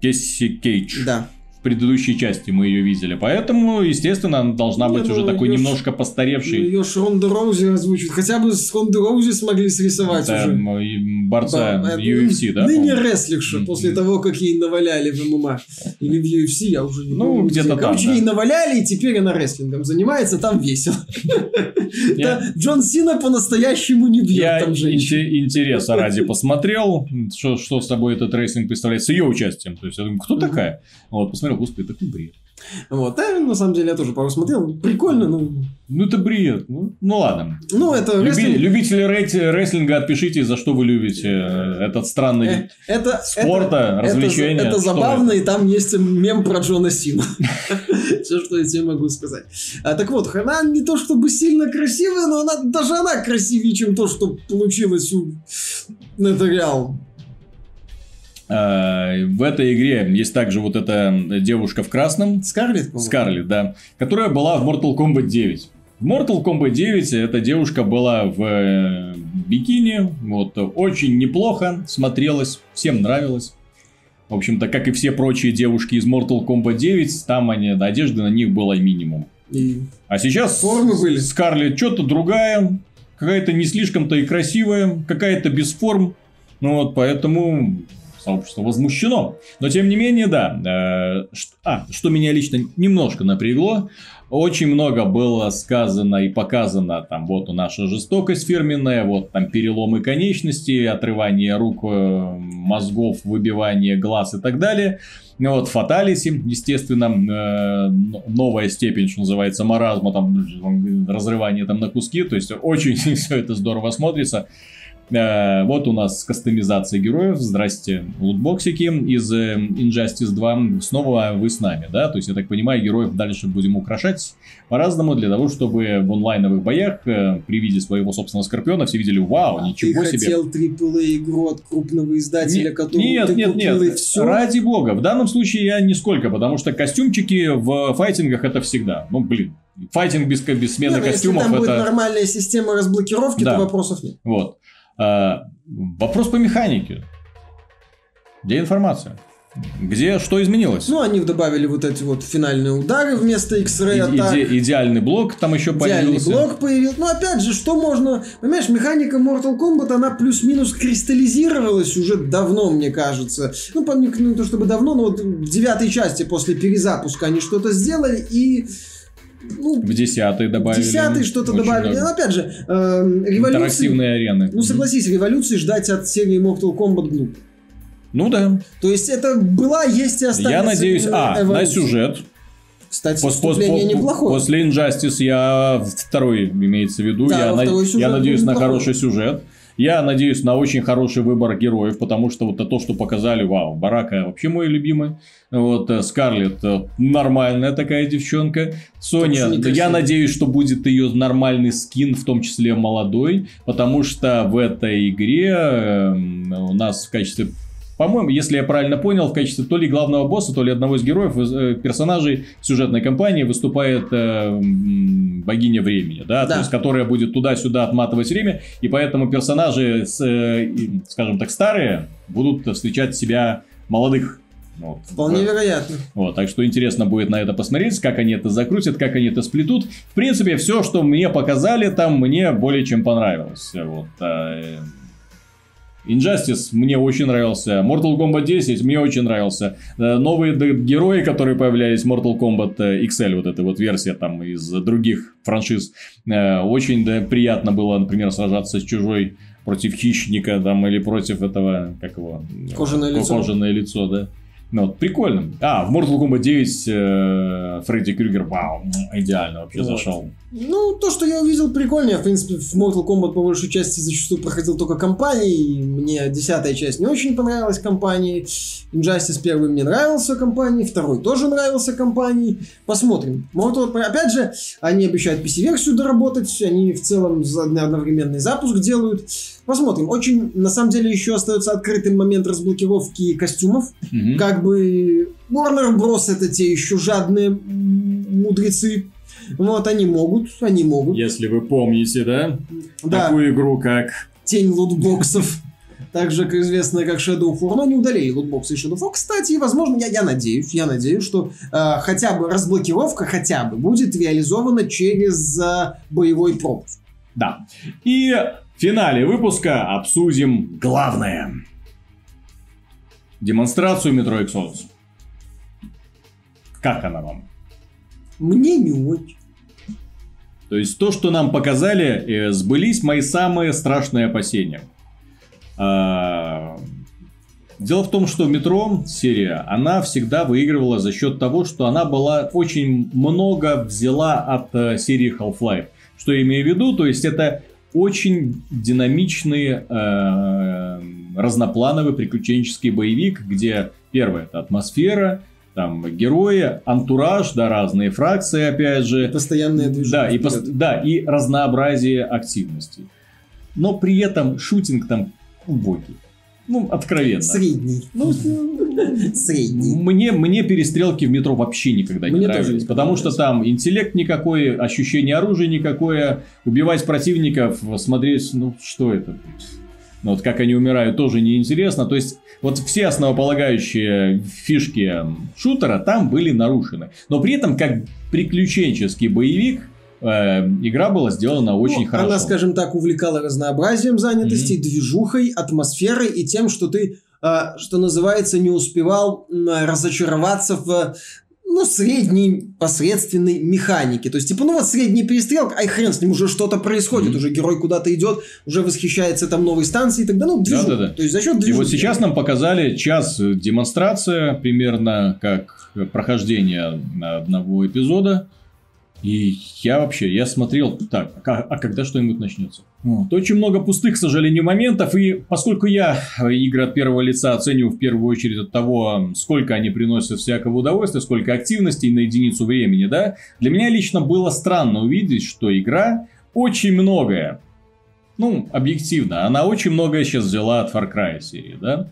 Speaker 1: Кесси Кейдж.
Speaker 2: Да.
Speaker 1: Предыдущей части мы ее видели. Поэтому, естественно, она должна быть
Speaker 2: ну,
Speaker 1: уже такой
Speaker 2: ж-
Speaker 1: немножко постаревшей.
Speaker 2: Ее ж Ронда Роузи озвучивают. Хотя бы с Ронда Роузи смогли срисовать
Speaker 1: Да,
Speaker 2: уже.
Speaker 1: борца
Speaker 2: Да,
Speaker 1: UFC, да?
Speaker 2: Ныне рестлерша,
Speaker 1: Мгм.
Speaker 2: после того, как ей наваляли в ММА. Или в UFC, я уже не
Speaker 1: Ну, где-то там,
Speaker 2: Короче,
Speaker 1: да.
Speaker 2: ей наваляли, и теперь она рестлингом занимается, там весело. (laughs) Да, Джон Сина по-настоящему не бьет
Speaker 1: Я
Speaker 2: там женщин.
Speaker 1: инте- интереса (laughs) ради посмотрел, что, с собой этот рестлинг представляет, с ее участием. То есть, я думаю, кто такая? Вот, посмотрел, господи, такой бред.
Speaker 2: Вот, да, на самом деле я тоже пару смотрел. Прикольно, ну,
Speaker 1: Ну, это бред. Ну, ну ладно.
Speaker 2: ну это
Speaker 1: Люби-
Speaker 2: рестлинг-
Speaker 1: любители рейти- рестлинга, отпишите, за что вы любите э, этот странный
Speaker 2: Э, это,
Speaker 1: спорта,
Speaker 2: это-
Speaker 1: развлечения.
Speaker 2: Это, это забавно, и там есть мем про Джона Сина. (laughs) Все, что я тебе могу сказать. А, так вот, она не то чтобы сильно красивая, но она даже она красивее, чем то, что получилось у Нетариал.
Speaker 1: Э, В этой игре есть также вот эта девушка в красном,
Speaker 2: Скарлетт, по-моему?
Speaker 1: Скарлетт, да, которая была в Mortal Kombat 9. В Mortal Kombat 9 эта девушка была в э, бикини, вот, очень неплохо смотрелась, всем нравилось. В общем-то, как и все прочие девушки из Mortal Kombat 9, там они, одежды на них было минимум.
Speaker 2: И
Speaker 1: А сейчас
Speaker 2: Формы были.
Speaker 1: Скарлетт что-то другая, какая-то не слишком-то и красивая, какая-то без форм. Ну вот, поэтому сообщество возмущено. Но тем не менее, да. э, а, что меня лично немножко напрягло. Очень много было сказано и показано, там, вот наша жестокость фирменная, вот там переломы конечностей, отрывание рук, э, мозгов, выбивание глаз и так далее. Вот, фаталити, естественно, э, новая степень, что называется, маразма, там, разрывание там на куски, то есть очень (laughs) все это здорово смотрится. Э, Вот у нас кастомизация героев, здрасте, лутбоксики из э, Injustice 2, снова вы с нами, да, то есть, я так понимаю, героев дальше будем украшать по-разному, для того, чтобы в онлайновых боях э, при виде своего собственного Скорпиона все видели, вау,
Speaker 2: ты
Speaker 1: ничего себе.
Speaker 2: хотел AAA игру от крупного издателя,
Speaker 1: Не-
Speaker 2: который
Speaker 1: нет,
Speaker 2: ты
Speaker 1: нет,
Speaker 2: купил,
Speaker 1: нет,
Speaker 2: и все.
Speaker 1: ради бога. В данном случае я нисколько, потому что костюмчики в файтингах это всегда. Ну, блин, файтинг без, без смены
Speaker 2: если
Speaker 1: костюмов
Speaker 2: там будет
Speaker 1: это...
Speaker 2: нормальная система разблокировки,
Speaker 1: Да.
Speaker 2: то вопросов нет.
Speaker 1: Вот. А, вопрос по механике. Где информация? Где что изменилось?
Speaker 2: Ну, они добавили вот эти вот финальные удары вместо X-Ray атак.
Speaker 1: иде- идеальный блок там еще
Speaker 2: Идеальный
Speaker 1: появился.
Speaker 2: блок появился. Ну, опять же, что можно... Понимаешь, механика Mortal Kombat, она плюс-минус кристаллизировалась уже давно, мне кажется. Ну, не, не то чтобы давно, но вот в девятой части после перезапуска они что-то сделали и... Ну,
Speaker 1: В десятый добавили.
Speaker 2: десятый что-то добавили.
Speaker 1: много.
Speaker 2: Ну, опять же, эм, революции...
Speaker 1: Интерактивные арены.
Speaker 2: Ну, согласись, революции ждать от серии Mortal Kombat глупо.
Speaker 1: Ну да.
Speaker 2: То есть это была, есть и останется
Speaker 1: Я надеюсь,
Speaker 2: э,
Speaker 1: а, на
Speaker 2: эволюция.
Speaker 1: сюжет.
Speaker 2: Кстати,
Speaker 1: Пос- пос-
Speaker 2: вступление
Speaker 1: по-
Speaker 2: неплохое.
Speaker 1: После Injustice я второй имеется в виду.
Speaker 2: Да,
Speaker 1: я, на- я надеюсь
Speaker 2: был
Speaker 1: на
Speaker 2: неплохой.
Speaker 1: хороший сюжет. Я надеюсь на очень хороший выбор героев, потому что вот то, что показали, вау, Барака вообще мой любимый. Вот э, Скарлетт э, нормальная такая девчонка. Соня, я надеюсь, что будет ее нормальный скин, в том числе молодой, потому что в этой игре э, у нас в качестве по-моему, если я правильно понял, в качестве то ли главного босса, то ли одного из героев, э, персонажей сюжетной кампании выступает э, богиня времени, да,
Speaker 2: Да.
Speaker 1: то есть которая будет туда-сюда отматывать время, и поэтому персонажи, с, э, скажем так, старые, будут встречать себя молодых. Вот.
Speaker 2: Вполне вероятно.
Speaker 1: Вот, так что интересно будет на это посмотреть, как они это закрутят, как они это сплетут. В принципе, все, что мне показали там, мне более чем понравилось. Вот. Э, Injustice мне очень нравился. Mortal Kombat 10 мне очень нравился. Э, Новые герои, которые появлялись в Mortal Kombat э, XL, вот эта вот версия там из других франшиз. э, Очень да, приятно было, например, сражаться с чужой против хищника там или против этого, как его?
Speaker 2: Кожаное
Speaker 1: Ко-
Speaker 2: лицо.
Speaker 1: Кожаное лицо, да. Ну, вот, прикольно. А, в Mortal Kombat 9 э, Фредди Крюгер, вау, идеально вообще
Speaker 2: Вот.
Speaker 1: зашел.
Speaker 2: Ну, то, что я увидел, прикольно. Я, в принципе, в Mortal Kombat по большей части зачастую проходил только кампании. Мне десятая часть не очень понравилась компанией. Injustice первый мне нравился компанией, второй тоже нравился компанией. Посмотрим. Mortal, опять же, они обещают PC-версию доработать, они в целом за одновременный запуск делают. Посмотрим. Очень, на самом деле, еще остается открытым момент разблокировки костюмов.
Speaker 1: Мгм.
Speaker 2: Как бы Warner Bros. это те еще жадные мудрецы. Вот, они могут, они могут.
Speaker 1: Если вы помните, да,
Speaker 2: да,
Speaker 1: такую игру, как
Speaker 2: тень лутбоксов. Также известная как Shadow of War, но они удалили лутбоксы и Shadow of War. Кстати, и, возможно, я, я надеюсь, я надеюсь, что э, хотя бы разблокировка хотя бы будет реализована через э, боевой пропуск.
Speaker 1: Да. И в финале выпуска обсудим главное. Демонстрацию Metro Exodus. Как она вам?
Speaker 2: Мне не очень.
Speaker 1: То есть то, что нам показали, э, сбылись мои самые страшные опасения. А, Дело в том, что метро серия, она всегда выигрывала за счет того, что она была очень много взяла от э, серии Half-Life. Что я имею в виду? То есть это очень динамичный э, разноплановый приключенческий боевик, где первое это атмосфера, там герои, антураж, да, разные фракции, опять же.
Speaker 2: Постоянное движение.
Speaker 1: Да, и, пос- да, и разнообразие активностей. Но при этом шутинг там убогий. Ну, откровенно.
Speaker 2: Средний.
Speaker 1: Ну, (laughs)
Speaker 2: Средний.
Speaker 1: мне, мне перестрелки в метро вообще никогда не
Speaker 2: Мне тоже
Speaker 1: нравились.
Speaker 2: не
Speaker 1: потому что там интеллект никакой, ощущение оружия никакое, убивать противников, смотреть, ну что это? Но вот как они умирают, тоже неинтересно. То есть, вот все основополагающие фишки шутера там были нарушены. Но при этом, как приключенческий боевик, э, игра была сделана очень
Speaker 2: ну,
Speaker 1: хорошо.
Speaker 2: Она, скажем так, увлекала разнообразием занятостей, mm-hmm. движухой, атмосферой и тем, что ты что называется, не успевал разочароваться в ну, средней, посредственной механики. То есть, типа, ну вот средняя перестрелка, ай хрен с ним, уже что-то происходит, mm-hmm. уже герой куда-то идет, уже восхищается там новой станцией и тогда, ну, движу. Да, да, да. То есть, за счет движения.
Speaker 1: И вот сейчас нам показали час демонстрация, примерно как прохождение одного эпизода. И я вообще, я смотрел, так, а, а когда что-нибудь начнется? Вот. Очень много пустых, к сожалению, моментов, и поскольку я игры от первого лица оцениваю в первую очередь от того, сколько они приносят всякого удовольствия, сколько активности на единицу времени, да, для меня лично было странно увидеть, что игра очень многое, ну, объективно, она очень многое сейчас взяла от Far Cry серии, да?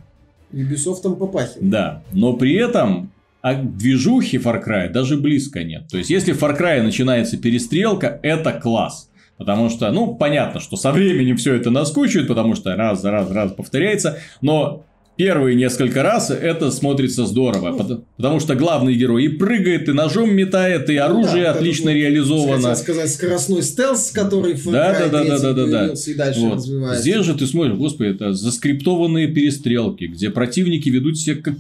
Speaker 2: Ubisoft там попахивает.
Speaker 1: Да, но при этом а движухи Far Cry даже близко нет. То есть, если в Far Cry начинается перестрелка, это класс. Потому что, ну, понятно, что со временем все это наскучивает, потому что раз за раз, раз повторяется. Но первые несколько раз это смотрится здорово. Ну, потому что главный герой и прыгает, и ножом метает, и оружие да, отлично это, реализовано. Хотел
Speaker 2: сказать, скоростной стелс, который в
Speaker 1: да, да, да, да, да, да, да.
Speaker 2: и дальше вот. развивается.
Speaker 1: Здесь же ты смотришь, господи, это заскриптованные перестрелки, где противники ведут себя как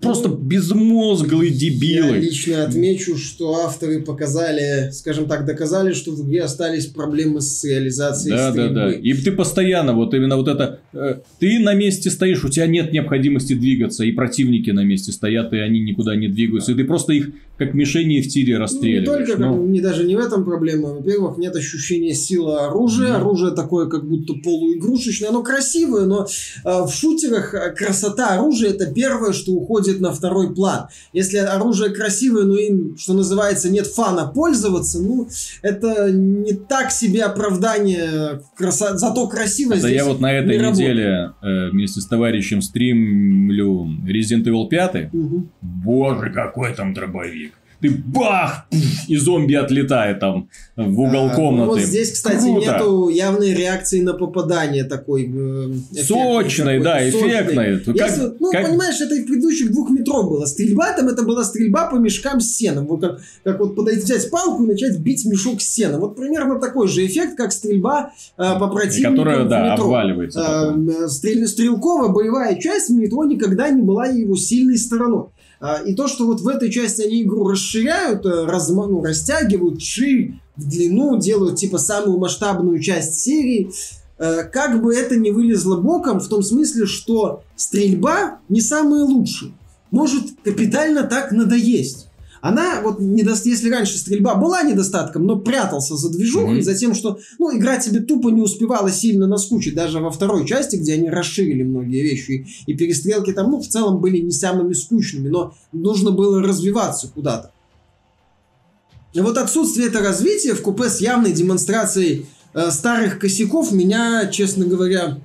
Speaker 1: Просто безмозглые дебилы.
Speaker 2: Я лично отмечу, что авторы показали, скажем так, доказали, что в игре остались проблемы с реализацией
Speaker 1: Да,
Speaker 2: стрельбы.
Speaker 1: да, да. И ты постоянно, вот именно вот это, э, ты на месте стоишь, у тебя нет необходимости двигаться, и противники на месте стоят, и они никуда не двигаются, и ты просто их как мишени в тире расстреливаешь.
Speaker 2: Ну, не только,
Speaker 1: ну...
Speaker 2: не, даже не в этом проблема. Во-первых, нет ощущения силы оружия. Mm-hmm. Оружие такое, как будто полуигрушечное. Оно красивое, но э, в шутерах э, красота оружия это первое, что уходит на второй план. Если оружие красивое, но им, что называется, нет фана пользоваться, ну, это не так себе оправдание. Красо... Зато красивость
Speaker 1: Это я вот на этой неделе э, вместе с товарищем стримлю Resident Evil 5. Угу. Боже, какой там дробовик ты бах, и зомби отлетает там в угол а, комнаты. Ну вот
Speaker 2: здесь, кстати, Круто. нету явной реакции на попадание такой э,
Speaker 1: Сочной, да, эффектной.
Speaker 2: Как, Если, ну, как... понимаешь, это и в предыдущих двух метро было. Стрельба там, это была стрельба по мешкам с сеном. Вот как, как вот подойти, взять палку и начать бить мешок с сеном. Вот примерно такой же эффект, как стрельба э, по противнику
Speaker 1: Которая, да, метро. обваливается.
Speaker 2: Э, стрель, стрелковая боевая часть в метро никогда не была его сильной стороной. А, и то, что вот в этой части они игру расширяют, э, разма, ну, растягивают шире, в длину, делают типа самую масштабную часть серии, э, как бы это не вылезло боком, в том смысле, что стрельба не самая лучшая. Может капитально так надоесть. Она, вот, недо... если раньше стрельба была недостатком, но прятался за движухой, mm-hmm. за тем, что, ну, игра тебе тупо не успевала сильно наскучить, даже во второй части, где они расширили многие вещи, и, и перестрелки там, ну, в целом были не самыми скучными, но нужно было развиваться куда-то. И вот отсутствие этого развития в купе с явной демонстрацией э, старых косяков меня, честно говоря,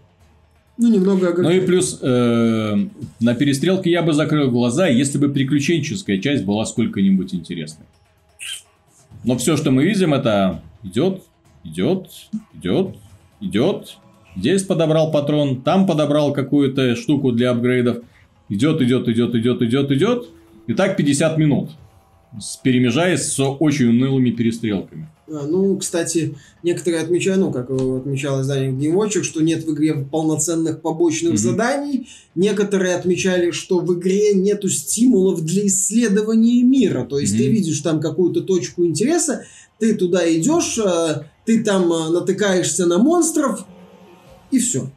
Speaker 2: ну, немного
Speaker 1: Ну и плюс э, на перестрелке я бы закрыл глаза, если бы приключенческая часть была сколько-нибудь интересной. Но все, что мы видим, это идет, идет, идет, идет. Здесь подобрал патрон, там подобрал какую-то штуку для апгрейдов. Идет, идет, идет, идет, идет, идет. И так 50 минут. Перемежаясь с очень унылыми перестрелками.
Speaker 2: А, ну, кстати, некоторые отмечают, ну, как отмечал издание Watch, что нет в игре полноценных побочных mm-hmm. заданий. Некоторые отмечали, что в игре нету стимулов для исследования мира. То есть mm-hmm. ты видишь там какую-то точку интереса, ты туда идешь, а, ты там а, натыкаешься на монстров, и все.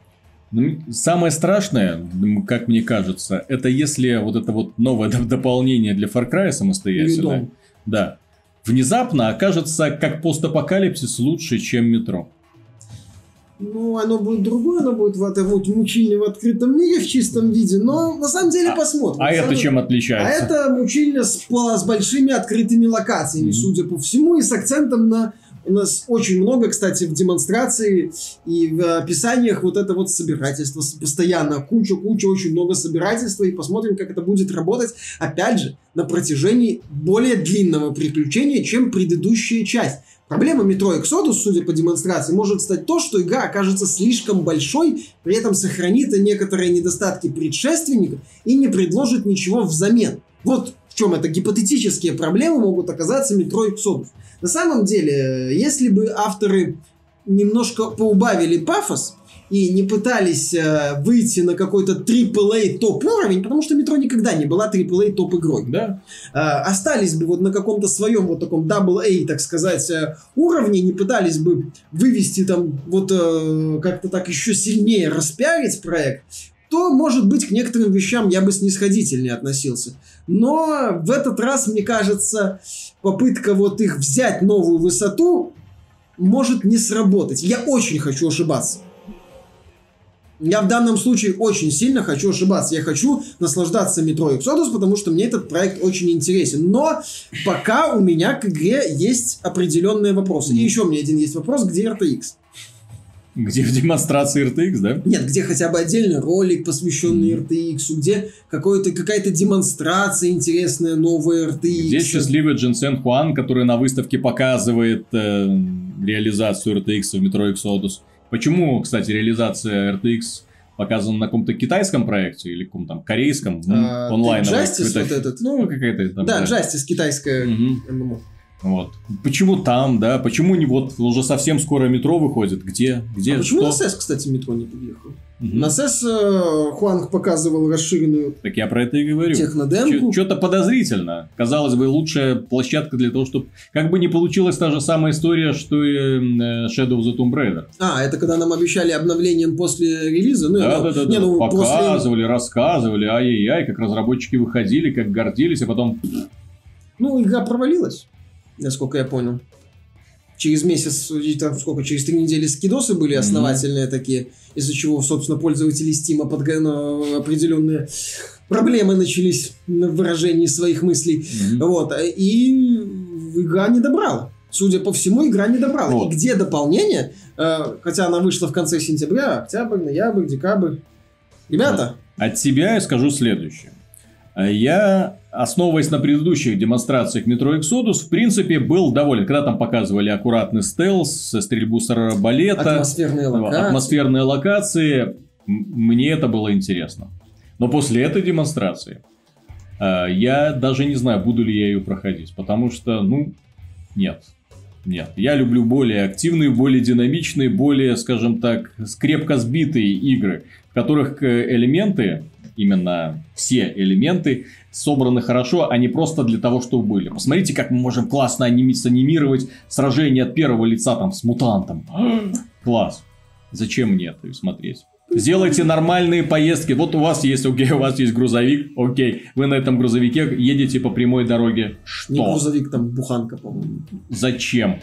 Speaker 1: Ну, самое страшное, как мне кажется, это если вот это вот новое (laughs) дополнение для Far Cry самостоятельное. Да внезапно окажется как постапокалипсис лучше, чем метро.
Speaker 2: Ну, оно будет другое, оно будет в этом вот мучильне в открытом мире в чистом виде, но на самом деле а, посмотрим.
Speaker 1: А это чем отличается?
Speaker 2: А это мучильня с, с большими открытыми локациями, mm-hmm. судя по всему, и с акцентом на у нас очень много, кстати, в демонстрации и в описаниях вот это вот собирательство постоянно. Куча-куча, очень много собирательства. И посмотрим, как это будет работать, опять же, на протяжении более длинного приключения, чем предыдущая часть. Проблема Metro Exodus, судя по демонстрации, может стать то, что игра окажется слишком большой, при этом сохранит некоторые недостатки предшественника и не предложит ничего взамен. Вот в чем это гипотетические проблемы могут оказаться Metro Exodus. На самом деле, если бы авторы немножко поубавили пафос, и не пытались э, выйти на какой-то AAA топ уровень, потому что метро никогда не была AAA топ игрой.
Speaker 1: Да.
Speaker 2: Э, остались бы вот на каком-то своем вот таком AA, так сказать, э, уровне, не пытались бы вывести там вот э, как-то так еще сильнее распиарить проект, то, может быть, к некоторым вещам я бы снисходительнее относился. Но в этот раз, мне кажется, попытка вот их взять новую высоту может не сработать. Я очень хочу ошибаться. Я в данном случае очень сильно хочу ошибаться. Я хочу наслаждаться метро Exodus, потому что мне этот проект очень интересен. Но пока у меня к игре есть определенные вопросы. И еще у меня один есть вопрос, где RTX?
Speaker 1: Где в демонстрации RTX, да?
Speaker 2: Нет, где хотя бы отдельный ролик, посвященный RTX, где какой-то, какая-то демонстрация интересная, новая RTX.
Speaker 1: Где счастливый Джинсен Хуан, который на выставке показывает э, реализацию RTX в метро Exodus. Почему, кстати, реализация RTX показана на каком-то китайском проекте или каком-то там корейском,
Speaker 2: А,
Speaker 1: онлайн?
Speaker 2: Justice вот этот?
Speaker 1: Ну, какая-то там.
Speaker 2: Да, Justice, китайская
Speaker 1: Мгм. Вот. Почему там, да? Почему не вот уже совсем скоро метро выходит? Где? Где?
Speaker 2: А почему
Speaker 1: Что?
Speaker 2: на SES, кстати, метро не подъехал?
Speaker 1: Мгм.
Speaker 2: На SES э, Хуанг показывал расширенную
Speaker 1: Так я про это и говорю.
Speaker 2: технодемку.
Speaker 1: Что-то подозрительно. Казалось бы, лучшая площадка для того, чтобы... Как бы не получилась та же самая история, что и э, Shadow of the Tomb Raider.
Speaker 2: А, это когда нам обещали обновлением после релиза? Ну,
Speaker 1: Да,
Speaker 2: ну,
Speaker 1: да, да,
Speaker 2: не,
Speaker 1: да.
Speaker 2: ну, после...
Speaker 1: Показывали, рассказывали, ай-яй-яй, как разработчики выходили, как гордились, а потом...
Speaker 2: Ну, игра провалилась, насколько я понял. Через месяц, там сколько, через три недели скидосы были основательные такие, из-за чего, собственно, пользователи Steam подга- ну, определенные проблемы начались в выражении своих мыслей.
Speaker 1: Мгм.
Speaker 2: Вот, а- и игра не добрала. Судя по всему, игра не добрала.
Speaker 1: Вот.
Speaker 2: И где дополнение, э, хотя она вышла в конце сентября, октябрь, ноябрь, декабрь. Ребята,
Speaker 1: От себя я скажу следующее. А Я, основываясь на предыдущих демонстрациях Metro Exodus, в принципе, был доволен. Когда там показывали аккуратный стелс, стрельбу с арбалета,
Speaker 2: атмосферные локации.
Speaker 1: атмосферные локации, мне это было интересно. Но после этой демонстрации э, я даже не знаю, буду ли я ее проходить. Потому что, ну, нет. Нет. Я люблю более активные, более динамичные, более, скажем так, крепко сбитые игры, в которых э, элементы, именно все элементы, собраны хорошо, а не просто для того, чтобы были. Посмотрите, как мы можем классно аними- санимировать сражение от первого лица там с мутантом. (gasps) Класс. Зачем мне это смотреть? Сделайте нормальные поездки. Вот у вас есть, окей, у вас есть грузовик, окей. Вы на этом грузовике едете по прямой дороге.
Speaker 2: Не
Speaker 1: Что?
Speaker 2: грузовик, там буханка, по-моему.
Speaker 1: Зачем?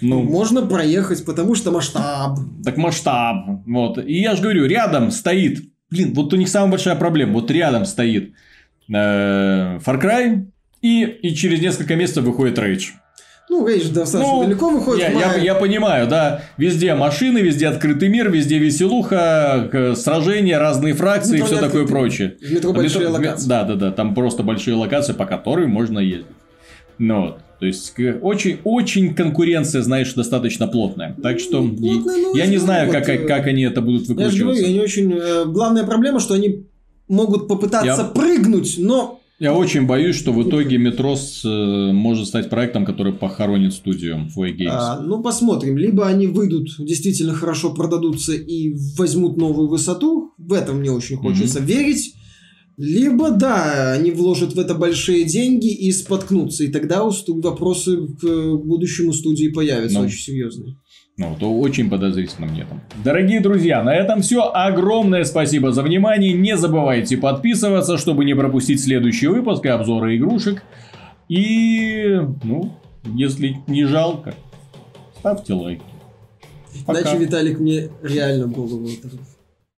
Speaker 1: Ну,
Speaker 2: Можно проехать, потому что масштаб.
Speaker 1: так масштаб. Вот. И я же говорю, рядом стоит. Блин, вот у них самая большая проблема. Вот рядом стоит э, Far Cry. И, и через несколько месяцев выходит Rage.
Speaker 2: Ну, Рейдж достаточно
Speaker 1: Ну,
Speaker 2: далеко выходит.
Speaker 1: Я, я- я понимаю, да. Везде машины, везде открытый мир, везде веселуха, сражения, разные фракции и
Speaker 2: Метро
Speaker 1: все
Speaker 2: не
Speaker 1: такое
Speaker 2: открытый.
Speaker 1: прочее.
Speaker 2: В метро большие
Speaker 1: Метро-
Speaker 2: локации.
Speaker 1: Да, да, да. Там просто большие локации, по которым можно ездить. Ну вот. То есть к- очень, очень конкуренция, знаешь, достаточно плотная. Так что
Speaker 2: Ну, плотная, ну,
Speaker 1: я не знаю, как,
Speaker 2: э,
Speaker 1: как они это будут
Speaker 2: Я говорю,
Speaker 1: выкручиваться.
Speaker 2: я не очень... э, Главная проблема, что они могут попытаться
Speaker 1: Я-
Speaker 2: прыгнуть, но
Speaker 1: Я очень боюсь, что в итоге Метрос э, может стать проектом, который похоронит студию Way Games.
Speaker 2: А, ну, посмотрим. Либо они выйдут, действительно хорошо продадутся и возьмут новую высоту. В это мне очень хочется верить. Либо, да, они вложат в это большие деньги и споткнутся. И тогда вопросы к э, будущему студии появятся
Speaker 1: Ну.
Speaker 2: очень серьезные.
Speaker 1: Ну, то очень подозрительно мне там. Дорогие друзья, на этом все. Огромное спасибо за внимание. Не забывайте подписываться, чтобы не пропустить следующий выпуск и обзоры игрушек. И, ну, если не жалко, ставьте лайк. Пока.
Speaker 2: Дача Виталик мне реально голову оторвал.